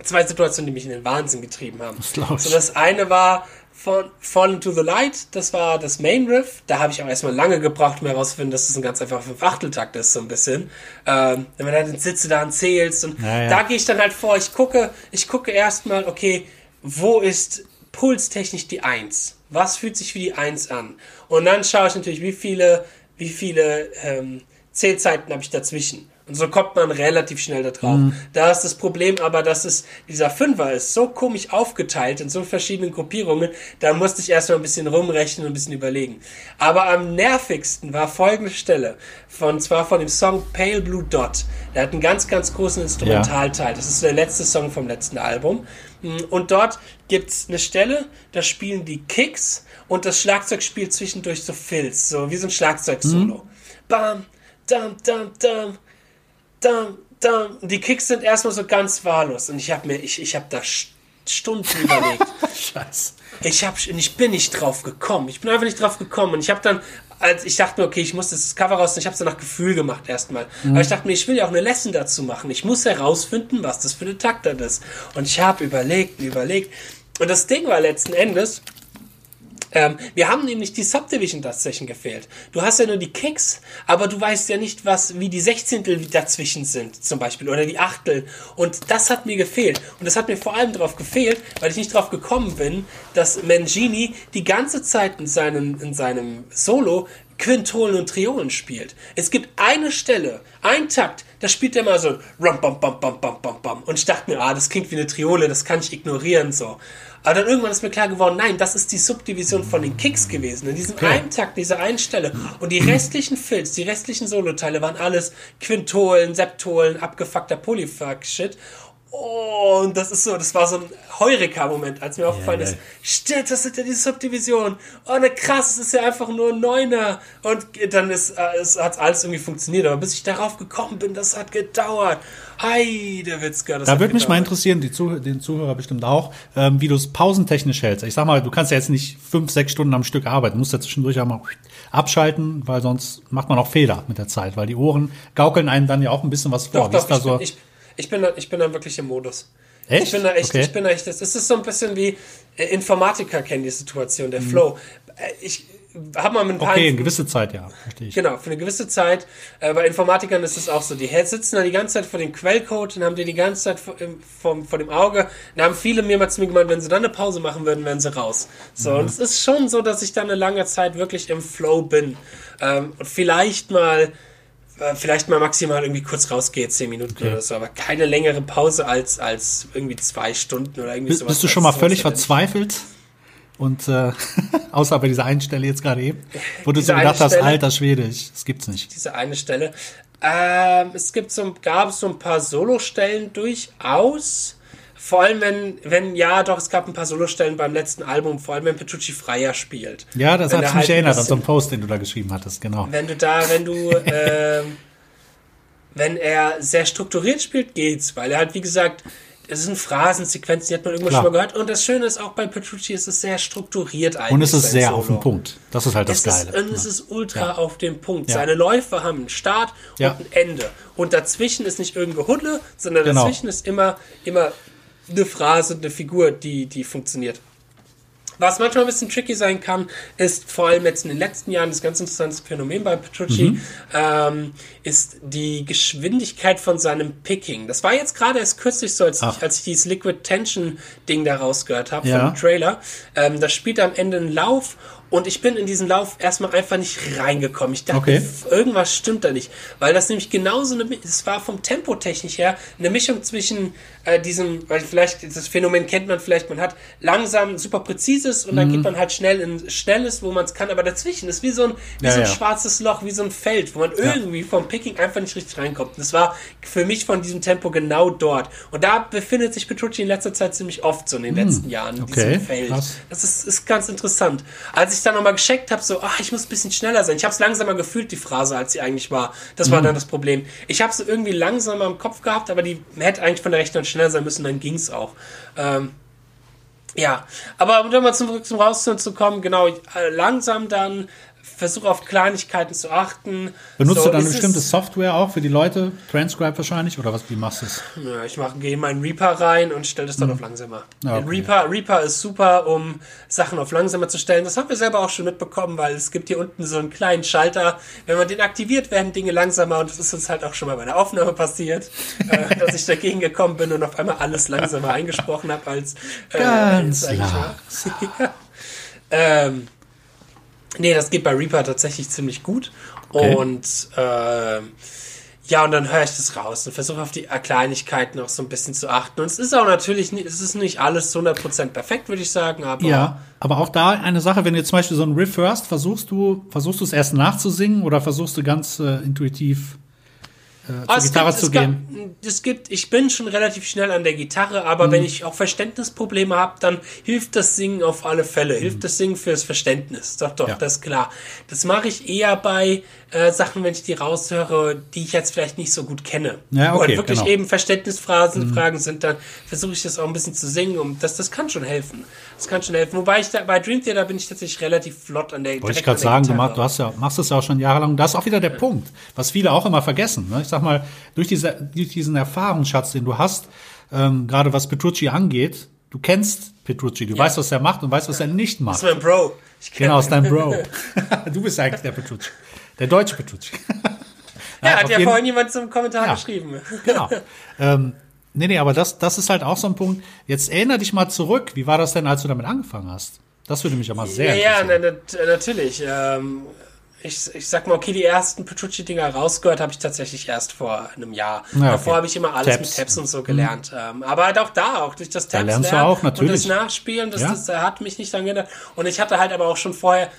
Speaker 1: zwei Situationen, die mich in den Wahnsinn getrieben haben. Das so, das eine war, von Fallen to the Light, das war das Main Riff. Da habe ich auch erstmal lange gebraucht, um herauszufinden, dass das ein ganz einfacher Fünf-Achteltakt ist, so ein bisschen. Ähm, wenn man dann den Sitze da zählst und ja, ja. da gehe ich dann halt vor, ich gucke, ich gucke erstmal, okay, wo ist pulstechnisch die Eins? Was fühlt sich wie die Eins an? Und dann schaue ich natürlich, wie viele, wie viele ähm, Zählzeiten habe ich dazwischen. Und so kommt man relativ schnell da drauf. Mhm. Da ist das Problem aber, dass es, dieser Fünfer ist so komisch aufgeteilt in so verschiedenen Gruppierungen, da musste ich erstmal ein bisschen rumrechnen und ein bisschen überlegen. Aber am nervigsten war folgende Stelle, von zwar von dem Song Pale Blue Dot. Der hat einen ganz, ganz großen Instrumentalteil. Das ist der letzte Song vom letzten Album. Und dort gibt's eine Stelle, da spielen die Kicks und das Schlagzeug spielt zwischendurch so Filz, so wie so ein Schlagzeugsolo. Mhm. Bam, dam, dam, dam da, da. Die Kicks sind erstmal so ganz wahllos. Und ich habe mir, ich, ich habe da Stunden überlegt.
Speaker 2: Scheiße.
Speaker 1: Ich, hab, ich bin nicht drauf gekommen. Ich bin einfach nicht drauf gekommen. Und ich habe dann, als ich dachte mir, okay, ich muss das Cover raus, ich habe es dann nach Gefühl gemacht erstmal. Mhm. Aber ich dachte mir, ich will ja auch eine Lesson dazu machen. Ich muss herausfinden, was das für eine Taktart ist. Und ich habe überlegt überlegt. Und das Ding war letzten Endes, ähm, wir haben nämlich die Subdivision dazwischen gefehlt. Du hast ja nur die Kicks, aber du weißt ja nicht, was, wie die Sechzehntel dazwischen sind, zum Beispiel, oder die Achtel. Und das hat mir gefehlt. Und das hat mir vor allem darauf gefehlt, weil ich nicht darauf gekommen bin, dass Mangini die ganze Zeit in seinem, in seinem Solo Quintolen und Triolen spielt. Es gibt eine Stelle, ein Takt, da spielt er mal so rum, bam, bam, bam, bam, bam, bam. Und ich dachte mir, ah, das klingt wie eine Triole, das kann ich ignorieren, so. Aber dann irgendwann ist mir klar geworden, nein, das ist die Subdivision von den Kicks gewesen. In diesem okay. einen Takt, dieser einen Stelle. Und die restlichen Filz, die restlichen Soloteile waren alles Quintolen, Septolen, abgefuckter Polyfuck-Shit. Oh, und das ist so, das war so ein Heureka-Moment, als mir aufgefallen yeah, ist, stimmt, das sind ja die Subdivisionen. Oh, ne krass, es ist ja einfach nur ein Neuner. Und dann ist, äh, es hat alles irgendwie funktioniert. Aber bis ich darauf gekommen bin, das hat gedauert. Hi, der Witzka.
Speaker 2: da würde mich mal interessieren, die Zuh den Zuhörer bestimmt auch, ähm, wie du es pausentechnisch hältst. Ich sag mal, du kannst ja jetzt nicht fünf, sechs Stunden am Stück arbeiten. Du musst ja zwischendurch auch mal abschalten, weil sonst macht man auch Fehler mit der Zeit, weil die Ohren gaukeln einem dann ja auch ein bisschen was vor.
Speaker 1: Doch, doch, ich, so bin, ich, ich, bin da, ich bin da wirklich im Modus. Echt? Ich bin da echt, okay. ich bin da echt, das ist so ein bisschen wie äh, Informatiker kennen die Situation, der mhm. Flow. Äh, ich, hat man mit ein paar
Speaker 2: Okay, eine gewisse Zeit, ja, verstehe ich.
Speaker 1: Genau, für eine gewisse Zeit. Äh, bei Informatikern ist es auch so. Die sitzen da die ganze Zeit vor dem Quellcode und haben den die ganze Zeit vor, vor, vor dem Auge. Da haben viele mir mal zu mir gemeint, wenn sie dann eine Pause machen würden, wären sie raus. So, und es ist schon so, dass ich dann eine lange Zeit wirklich im Flow bin. Ähm, und vielleicht mal vielleicht mal maximal irgendwie kurz rausgehe, zehn Minuten
Speaker 2: Okay.
Speaker 1: oder so, aber keine längere Pause als, als irgendwie zwei Stunden oder irgendwie
Speaker 2: Bist,
Speaker 1: sowas.
Speaker 2: bist du schon mal völlig verzweifelt? Und äh, außer bei dieser einen Stelle jetzt gerade eben, wo du so gedacht hast,
Speaker 1: Stelle?
Speaker 2: alter Schwede, ich, das gibt's nicht.
Speaker 1: diese eine Stelle. Ähm, es gibt so, gab so ein paar Solostellen durchaus. Vor allem, wenn, wenn, ja, doch, es gab ein paar Solostellen beim letzten Album, vor allem, wenn Petrucci Freier spielt.
Speaker 2: Ja, das hat mich
Speaker 1: halt
Speaker 2: erinnert an so
Speaker 1: bisschen-
Speaker 2: einen Post, den du da geschrieben hattest, genau.
Speaker 1: Wenn du da, wenn du, ähm, wenn er sehr strukturiert spielt, geht's, weil er halt, wie gesagt, es sind Phrasensequenzen, die hat man irgendwo
Speaker 2: Klar.
Speaker 1: schon mal gehört. Und das Schöne ist auch bei Petrucci, es ist sehr strukturiert eigentlich.
Speaker 2: Und es ist sehr
Speaker 1: Solo.
Speaker 2: auf den Punkt. Das ist halt das
Speaker 1: Es
Speaker 2: Geile.
Speaker 1: ist, und es ist ultra
Speaker 2: Ja.
Speaker 1: auf den Punkt.
Speaker 2: Ja.
Speaker 1: Seine Läufe haben einen Start
Speaker 2: Ja.
Speaker 1: und ein Ende. Und dazwischen ist nicht irgendein Gehuddle, sondern
Speaker 2: Genau.
Speaker 1: dazwischen ist immer, immer eine Phrase, eine Figur, die, die funktioniert. Was manchmal ein bisschen tricky sein kann, ist vor allem jetzt in den letzten Jahren das ganz interessante Phänomen bei Petrucci,
Speaker 2: Mhm.
Speaker 1: ähm, ist die Geschwindigkeit von seinem Picking. Das war jetzt gerade erst kürzlich so, als, ich, als ich dieses Liquid Tension Ding da rausgehört habe
Speaker 2: Ja.
Speaker 1: vom Trailer. Ähm, da spielt am Ende einen Lauf und ich bin in diesen Lauf erstmal einfach nicht reingekommen. Ich dachte,
Speaker 2: Okay.
Speaker 1: irgendwas stimmt da nicht. Weil das nämlich genauso eine, es war vom Tempo technisch her eine Mischung zwischen äh, diesem, weil vielleicht, das Phänomen kennt man vielleicht, man hat langsam super präzises und
Speaker 2: Mhm.
Speaker 1: dann geht man halt schnell in schnelles, wo man es kann, aber dazwischen ist wie so ein, wie
Speaker 2: Ja,
Speaker 1: so ein
Speaker 2: ja.
Speaker 1: schwarzes Loch, wie so ein Feld, wo man irgendwie vom Picking einfach nicht richtig reinkommt. Und das war für mich von diesem Tempo genau dort. Und da befindet sich Petrucci in letzter Zeit ziemlich oft so in den letzten Jahren, in
Speaker 2: okay,
Speaker 1: diesem Feld.
Speaker 2: krass.
Speaker 1: Das ist, ist ganz interessant. Als ich dann nochmal gecheckt habe, so, ach, ich muss ein bisschen schneller sein. Ich habe es langsamer gefühlt, die Phrase, als sie eigentlich war. Das
Speaker 2: Mhm.
Speaker 1: war dann das Problem. Ich habe sie irgendwie langsamer im Kopf gehabt, aber die hätte eigentlich von der Rechnung schneller sein müssen, dann ging's auch. Ähm, ja, aber um dann mal zurück zum Rausziehen zu kommen, genau, äh, langsam dann versuche auf Kleinigkeiten zu achten.
Speaker 2: Benutzt
Speaker 1: So,
Speaker 2: du dann eine bestimmte
Speaker 1: es-
Speaker 2: Software auch für die Leute? Transcribe wahrscheinlich? Oder was, wie machst du es?
Speaker 1: Ja, ich mache, gehe in meinen Reaper rein und stelle das dann auf langsamer.
Speaker 2: Ah, okay.
Speaker 1: Reaper, Reaper ist super, um Sachen auf langsamer zu stellen. Das haben wir selber auch schon mitbekommen, weil es gibt hier unten so einen kleinen Schalter. Wenn man den aktiviert, werden Dinge langsamer und das ist uns halt auch schon mal bei der Aufnahme passiert, äh, dass ich dagegen gekommen bin und auf einmal alles langsamer eingesprochen habe als äh,
Speaker 2: Ganz
Speaker 1: als eigentlich war. ja. ähm, nee, das geht bei Reaper tatsächlich ziemlich gut.
Speaker 2: Okay.
Speaker 1: Und ähm, ja, und dann höre ich das raus und versuche auf die Kleinigkeiten auch so ein bisschen zu achten. Und es ist auch natürlich, nicht, es ist nicht alles zu 100% perfekt, würde ich sagen, aber
Speaker 2: Ja, aber auch da eine Sache, wenn du zum Beispiel so ein Riff hörst, versuchst du, versuchst du es erst nachzusingen oder versuchst du ganz äh, intuitiv äh, zur
Speaker 1: Ah, es
Speaker 2: Gitarre
Speaker 1: gibt,
Speaker 2: zu gehen?
Speaker 1: Gab, es gibt, ich bin schon relativ schnell an der Gitarre, aber
Speaker 2: Mhm.
Speaker 1: wenn ich auch Verständnisprobleme habe, dann hilft das Singen auf alle Fälle.
Speaker 2: Mhm.
Speaker 1: Hilft das Singen fürs Verständnis. Doch, doch,
Speaker 2: Ja.
Speaker 1: das ist klar. Das mache ich eher bei äh, Sachen, wenn ich die raushöre, die ich jetzt vielleicht nicht so gut kenne.
Speaker 2: Ja, okay,
Speaker 1: halt wirklich
Speaker 2: genau.
Speaker 1: eben Verständnisphrasen Fragen sind, dann versuche ich das auch ein bisschen zu singen. Und das, das kann schon helfen. Das kann schon helfen. Wobei ich da, bei Dream Theater bin ich tatsächlich relativ flott an der
Speaker 2: Wollte ich gerade sagen, du,
Speaker 1: Gitarre.
Speaker 2: mach, du hast ja, machst es ja auch schon jahrelang. Das ist auch wieder der Punkt, was viele auch immer vergessen. Ne? Ich sag mal, durch, diese, durch diesen Erfahrungsschatz, den du hast, ähm, gerade was Petrucci angeht, du kennst Petrucci, du weißt, was er macht und weißt, was er nicht macht.
Speaker 1: Das ist mein Bro. Ich
Speaker 2: Genau, ist
Speaker 1: ihn.
Speaker 2: dein Bro. du bist eigentlich der Petrucci. Der deutsche Petrucci.
Speaker 1: Ja, hat ja
Speaker 2: jeden-
Speaker 1: vorhin jemand zum Kommentar
Speaker 2: Ja.
Speaker 1: geschrieben.
Speaker 2: Genau. ähm, nee, nee, aber das, das ist halt auch so ein Punkt. Jetzt erinnere dich mal zurück. Wie war das denn, als du damit angefangen hast? Das würde mich aber sehr
Speaker 1: Ja, ja,
Speaker 2: interessieren.
Speaker 1: na, na, natürlich. Ähm, ich, ich sag mal, okay, die ersten Petrucci-Dinger rausgehört habe ich tatsächlich erst vor einem Jahr.
Speaker 2: Ja,
Speaker 1: Davor
Speaker 2: okay.
Speaker 1: habe ich immer alles
Speaker 2: Tabs.
Speaker 1: mit Tabs und so gelernt. Ähm, aber halt auch da, auch durch das Tabs
Speaker 2: lernst du auch, natürlich.
Speaker 1: und das Nachspielen, das,
Speaker 2: Ja.
Speaker 1: das, äh, hat mich nicht daran geändert. Und ich hatte halt aber auch schon vorher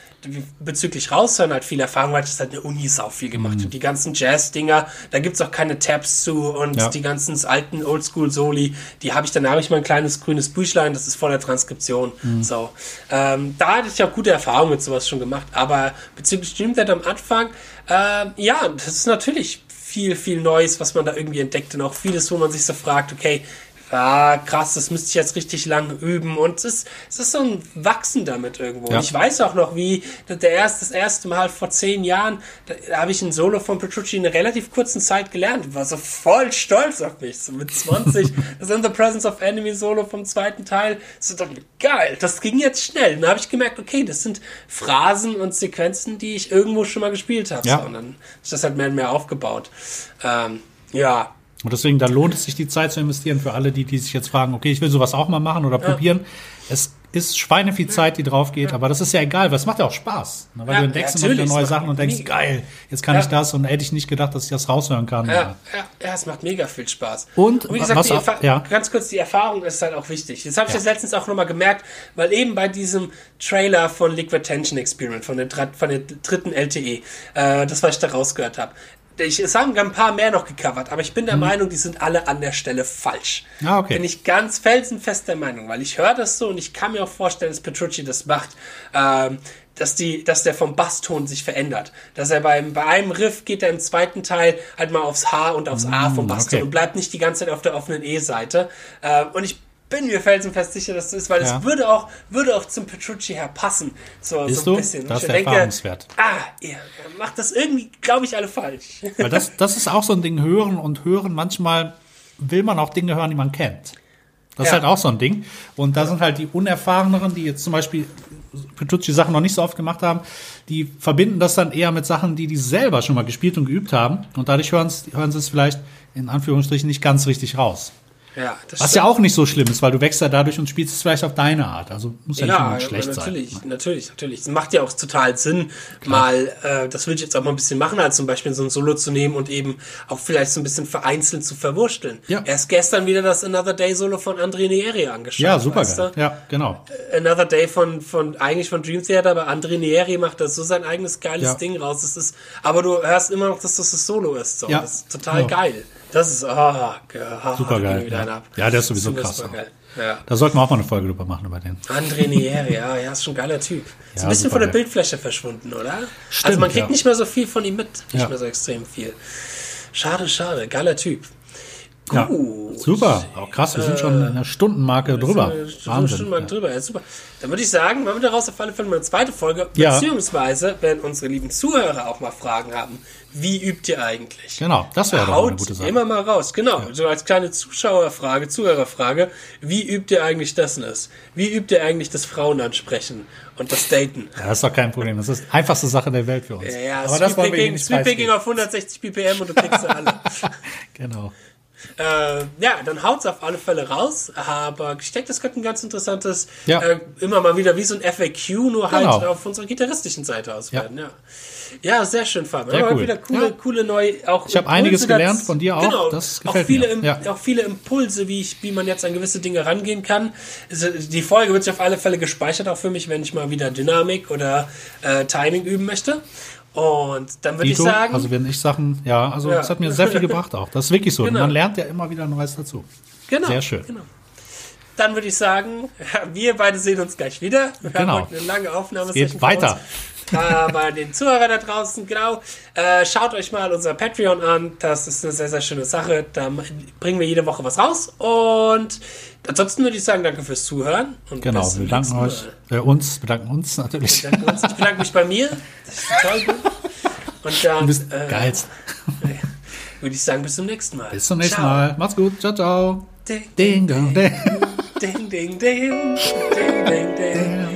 Speaker 1: bezüglich Raushören halt viel Erfahrung, weil ich das halt in der Uni sau viel gemacht
Speaker 2: Mhm.
Speaker 1: und die ganzen Jazz-Dinger, da gibt's auch keine Tabs zu und
Speaker 2: Ja.
Speaker 1: die ganzen alten Oldschool-Soli, die habe ich dann, da habe ich mein kleines grünes Büchlein, das ist vor der Transkription.
Speaker 2: Mhm.
Speaker 1: So. Ähm, da hatte ich auch gute Erfahrungen mit sowas schon gemacht, aber bezüglich Theater am Anfang, ähm, ja, das ist natürlich viel, viel Neues, was man da irgendwie entdeckt und auch vieles, wo man sich so fragt, okay, ah, krass, das müsste ich jetzt richtig lang üben. Und es ist, es ist so ein Wachsen damit irgendwo.
Speaker 2: Ja.
Speaker 1: Ich weiß auch noch, wie der erste, das erste Mal vor zehn Jahren, da, da habe ich ein Solo von Petrucci in einer relativ kurzen Zeit gelernt. War so voll stolz auf mich. So mit 20, das In the Presence of Enemy Solo vom zweiten Teil. So ich, geil, das ging jetzt schnell. Und dann habe ich gemerkt, okay, das sind Phrasen und Sequenzen, die ich irgendwo schon mal gespielt habe.
Speaker 2: Ja.
Speaker 1: So, und dann ist das halt mehr und mehr aufgebaut. Ähm, ja,
Speaker 2: Und deswegen, da lohnt es sich, die Zeit zu investieren für alle, die, die sich jetzt fragen, okay, ich will sowas auch mal machen oder probieren. Es ist Schweine viel Zeit, die drauf geht, aber das ist ja egal, weil es macht ja auch Spaß. ne? Weil
Speaker 1: Ja,
Speaker 2: du entdeckst
Speaker 1: ja,
Speaker 2: immer wieder neue Sachen und denkst, geil, jetzt kann
Speaker 1: Ja.
Speaker 2: ich das und hätte ich nicht gedacht, dass ich das raushören kann.
Speaker 1: Ja, ja, ja, es macht mega viel Spaß.
Speaker 2: Und
Speaker 1: wie gesagt,
Speaker 2: was auch- ja.
Speaker 1: ganz kurz, die Erfahrung ist halt auch wichtig. Das habe ich
Speaker 2: Ja.
Speaker 1: jetzt letztens auch nochmal gemerkt, weil eben bei diesem Trailer von Liquid Tension Experiment, von der, von der dritten LTE, äh, das, was ich da rausgehört habe, es haben ein paar mehr noch gecovert, aber ich bin der Meinung, die sind alle an der Stelle falsch.
Speaker 2: Mhm. Ah, okay.
Speaker 1: Bin ich ganz felsenfest der Meinung, weil ich höre das so und ich kann mir auch vorstellen, dass Petrucci das macht, ähm, dass, die, dass der vom Basston sich verändert. Dass er beim, bei einem Riff geht er im zweiten Teil halt mal aufs H und aufs A vom Basston
Speaker 2: okay.
Speaker 1: und bleibt nicht die ganze Zeit auf der offenen E-Seite. Ähm, und ich bin mir felsenfest sicher, dass das ist, weil
Speaker 2: Ja.
Speaker 1: es würde auch, würde auch zum Petrucci her passen. So,
Speaker 2: Ist
Speaker 1: so ein bisschen.
Speaker 2: Das
Speaker 1: Ich
Speaker 2: ist der Erfahrungswert.
Speaker 1: Ah, ihr macht das irgendwie, glaube ich, alle falsch.
Speaker 2: Weil das, das ist auch so ein Ding, hören und hören. Manchmal will man auch Dinge hören, die man kennt. Das ist
Speaker 1: Ja.
Speaker 2: halt auch so ein Ding. Und da sind halt die Unerfahreneren, die jetzt zum Beispiel Petrucci Sachen noch nicht so oft gemacht haben, die verbinden das dann eher mit Sachen, die die selber schon mal gespielt und geübt haben. Und dadurch hören, hören sie es vielleicht in Anführungsstrichen nicht ganz richtig raus.
Speaker 1: Ja, das
Speaker 2: Was ja auch nicht so schlimm ist, weil du wächst ja dadurch und spielst es vielleicht auf deine Art. Also muss ja, nicht
Speaker 1: Ja,
Speaker 2: unbedingt
Speaker 1: ja,
Speaker 2: schlecht
Speaker 1: natürlich,
Speaker 2: sein.
Speaker 1: natürlich, natürlich. Es macht ja auch total Sinn, mal, äh, das will ich jetzt auch mal ein bisschen machen, als zum Beispiel so ein Solo zu nehmen und eben auch vielleicht so ein bisschen vereinzelt zu verwursteln.
Speaker 2: Ja.
Speaker 1: Erst gestern wieder das Another Day Solo von André Nieri angeschaut.
Speaker 2: Ja, super geil. Ja, genau.
Speaker 1: Another Day von, von, eigentlich von Dream Theater, aber André Nieri macht da so sein eigenes geiles
Speaker 2: Ja.
Speaker 1: Ding raus. Das ist, aber du hörst immer noch, dass das das Solo ist. So.
Speaker 2: Ja.
Speaker 1: Das ist total
Speaker 2: Ja.
Speaker 1: geil. Das ist, ah, ah,
Speaker 2: Super geil, ja. Ja, der ist sowieso
Speaker 1: Super,
Speaker 2: krass
Speaker 1: super. Ja.
Speaker 2: Da sollten wir auch mal eine Folge drüber machen über den.
Speaker 1: André Nieri, ja, ja, ist schon ein geiler Typ. Ist
Speaker 2: Ja,
Speaker 1: ein bisschen von der
Speaker 2: geil.
Speaker 1: Bildfläche verschwunden, oder?
Speaker 2: Stimmt,
Speaker 1: also man kriegt
Speaker 2: ja.
Speaker 1: nicht mehr so viel von ihm mit. Nicht
Speaker 2: Ja.
Speaker 1: mehr so extrem viel. Schade, schade. Geiler Typ.
Speaker 2: Ja,
Speaker 1: Gut.
Speaker 2: super. Auch krass, wir sind schon in der Stundenmarke drüber.
Speaker 1: Wahnsinn.
Speaker 2: Ja.
Speaker 1: drüber. Ja, super. Dann würde ich sagen, machen wir daraus auf alle Fälle mal eine zweite Folge.
Speaker 2: Ja.
Speaker 1: Beziehungsweise, wenn unsere lieben Zuhörer auch mal Fragen haben, wie übt ihr eigentlich?
Speaker 2: Genau, das wäre doch eine gute Sache.
Speaker 1: immer mal raus. Genau, so als kleine Zuschauerfrage, Zuhörerfrage. Wie übt ihr eigentlich das und das? Wie übt ihr eigentlich das Frauen ansprechen und das Daten?
Speaker 2: Ja, das ist doch kein Problem. Das ist die einfachste Sache der Welt für uns.
Speaker 1: Ja, ja,
Speaker 2: Aber das wollen wir
Speaker 1: Sweeping,
Speaker 2: nicht preisgeben.
Speaker 1: auf 160 BPM und du kriegst sie alle.
Speaker 2: Genau.
Speaker 1: Äh, ja, dann haut's auf alle Fälle raus. Aber ich denke, das könnte ein ganz interessantes,
Speaker 2: Ja.
Speaker 1: äh, immer mal wieder wie so ein FAQ, nur halt
Speaker 2: Genau.
Speaker 1: auf unserer gitarristischen Seite aus
Speaker 2: Ja.
Speaker 1: werden. Ja, ja sehr schön, Fabian.
Speaker 2: Sehr
Speaker 1: Immer
Speaker 2: cool.
Speaker 1: wieder coole,
Speaker 2: Ja.
Speaker 1: coole neue, auch
Speaker 2: Ich hab einiges gelernt, von dir auch.
Speaker 1: Genau,
Speaker 2: Das
Speaker 1: auch
Speaker 2: gefällt
Speaker 1: viele,
Speaker 2: mir. Ja.
Speaker 1: auch viele Impulse, wie ich, wie man jetzt an gewisse Dinge rangehen kann. Also, die Folge wird sich auf alle Fälle gespeichert, auch für mich, wenn ich mal wieder Dynamik oder äh, Timing üben möchte. Und dann würde ich sagen,
Speaker 2: also wenn ich Sachen, ja, also
Speaker 1: Ja.
Speaker 2: das hat mir sehr viel gebracht auch. Das ist wirklich so.
Speaker 1: Genau.
Speaker 2: Man lernt ja immer wieder Neues dazu.
Speaker 1: Genau.
Speaker 2: Sehr schön.
Speaker 1: Genau. Dann würde ich sagen, wir beide sehen uns gleich wieder. Wir
Speaker 2: Genau.
Speaker 1: haben heute eine lange Aufnahme.
Speaker 2: geht weiter.
Speaker 1: Aber den Zuhörer da draußen, genau, äh, schaut euch mal unser Patreon an. Das ist eine sehr, sehr schöne Sache. Da bringen wir jede Woche was raus. Und ansonsten würde ich sagen, danke fürs Zuhören. Und
Speaker 2: Genau, wir danken
Speaker 1: nächsten
Speaker 2: euch, äh, uns, bedanken uns natürlich.
Speaker 1: Wir danken uns. Ich bedanke mich bei mir. Das ist total gut. Und dann
Speaker 2: Du bist
Speaker 1: äh,
Speaker 2: geil.
Speaker 1: würde ich sagen, bis zum nächsten Mal.
Speaker 2: Bis zum nächsten
Speaker 1: Ciao.
Speaker 2: Mal. Macht's gut. Ciao, ciao.
Speaker 1: Ding,
Speaker 2: Ding, dong, ding.
Speaker 1: ding, ding, ding, ding, ding, ding.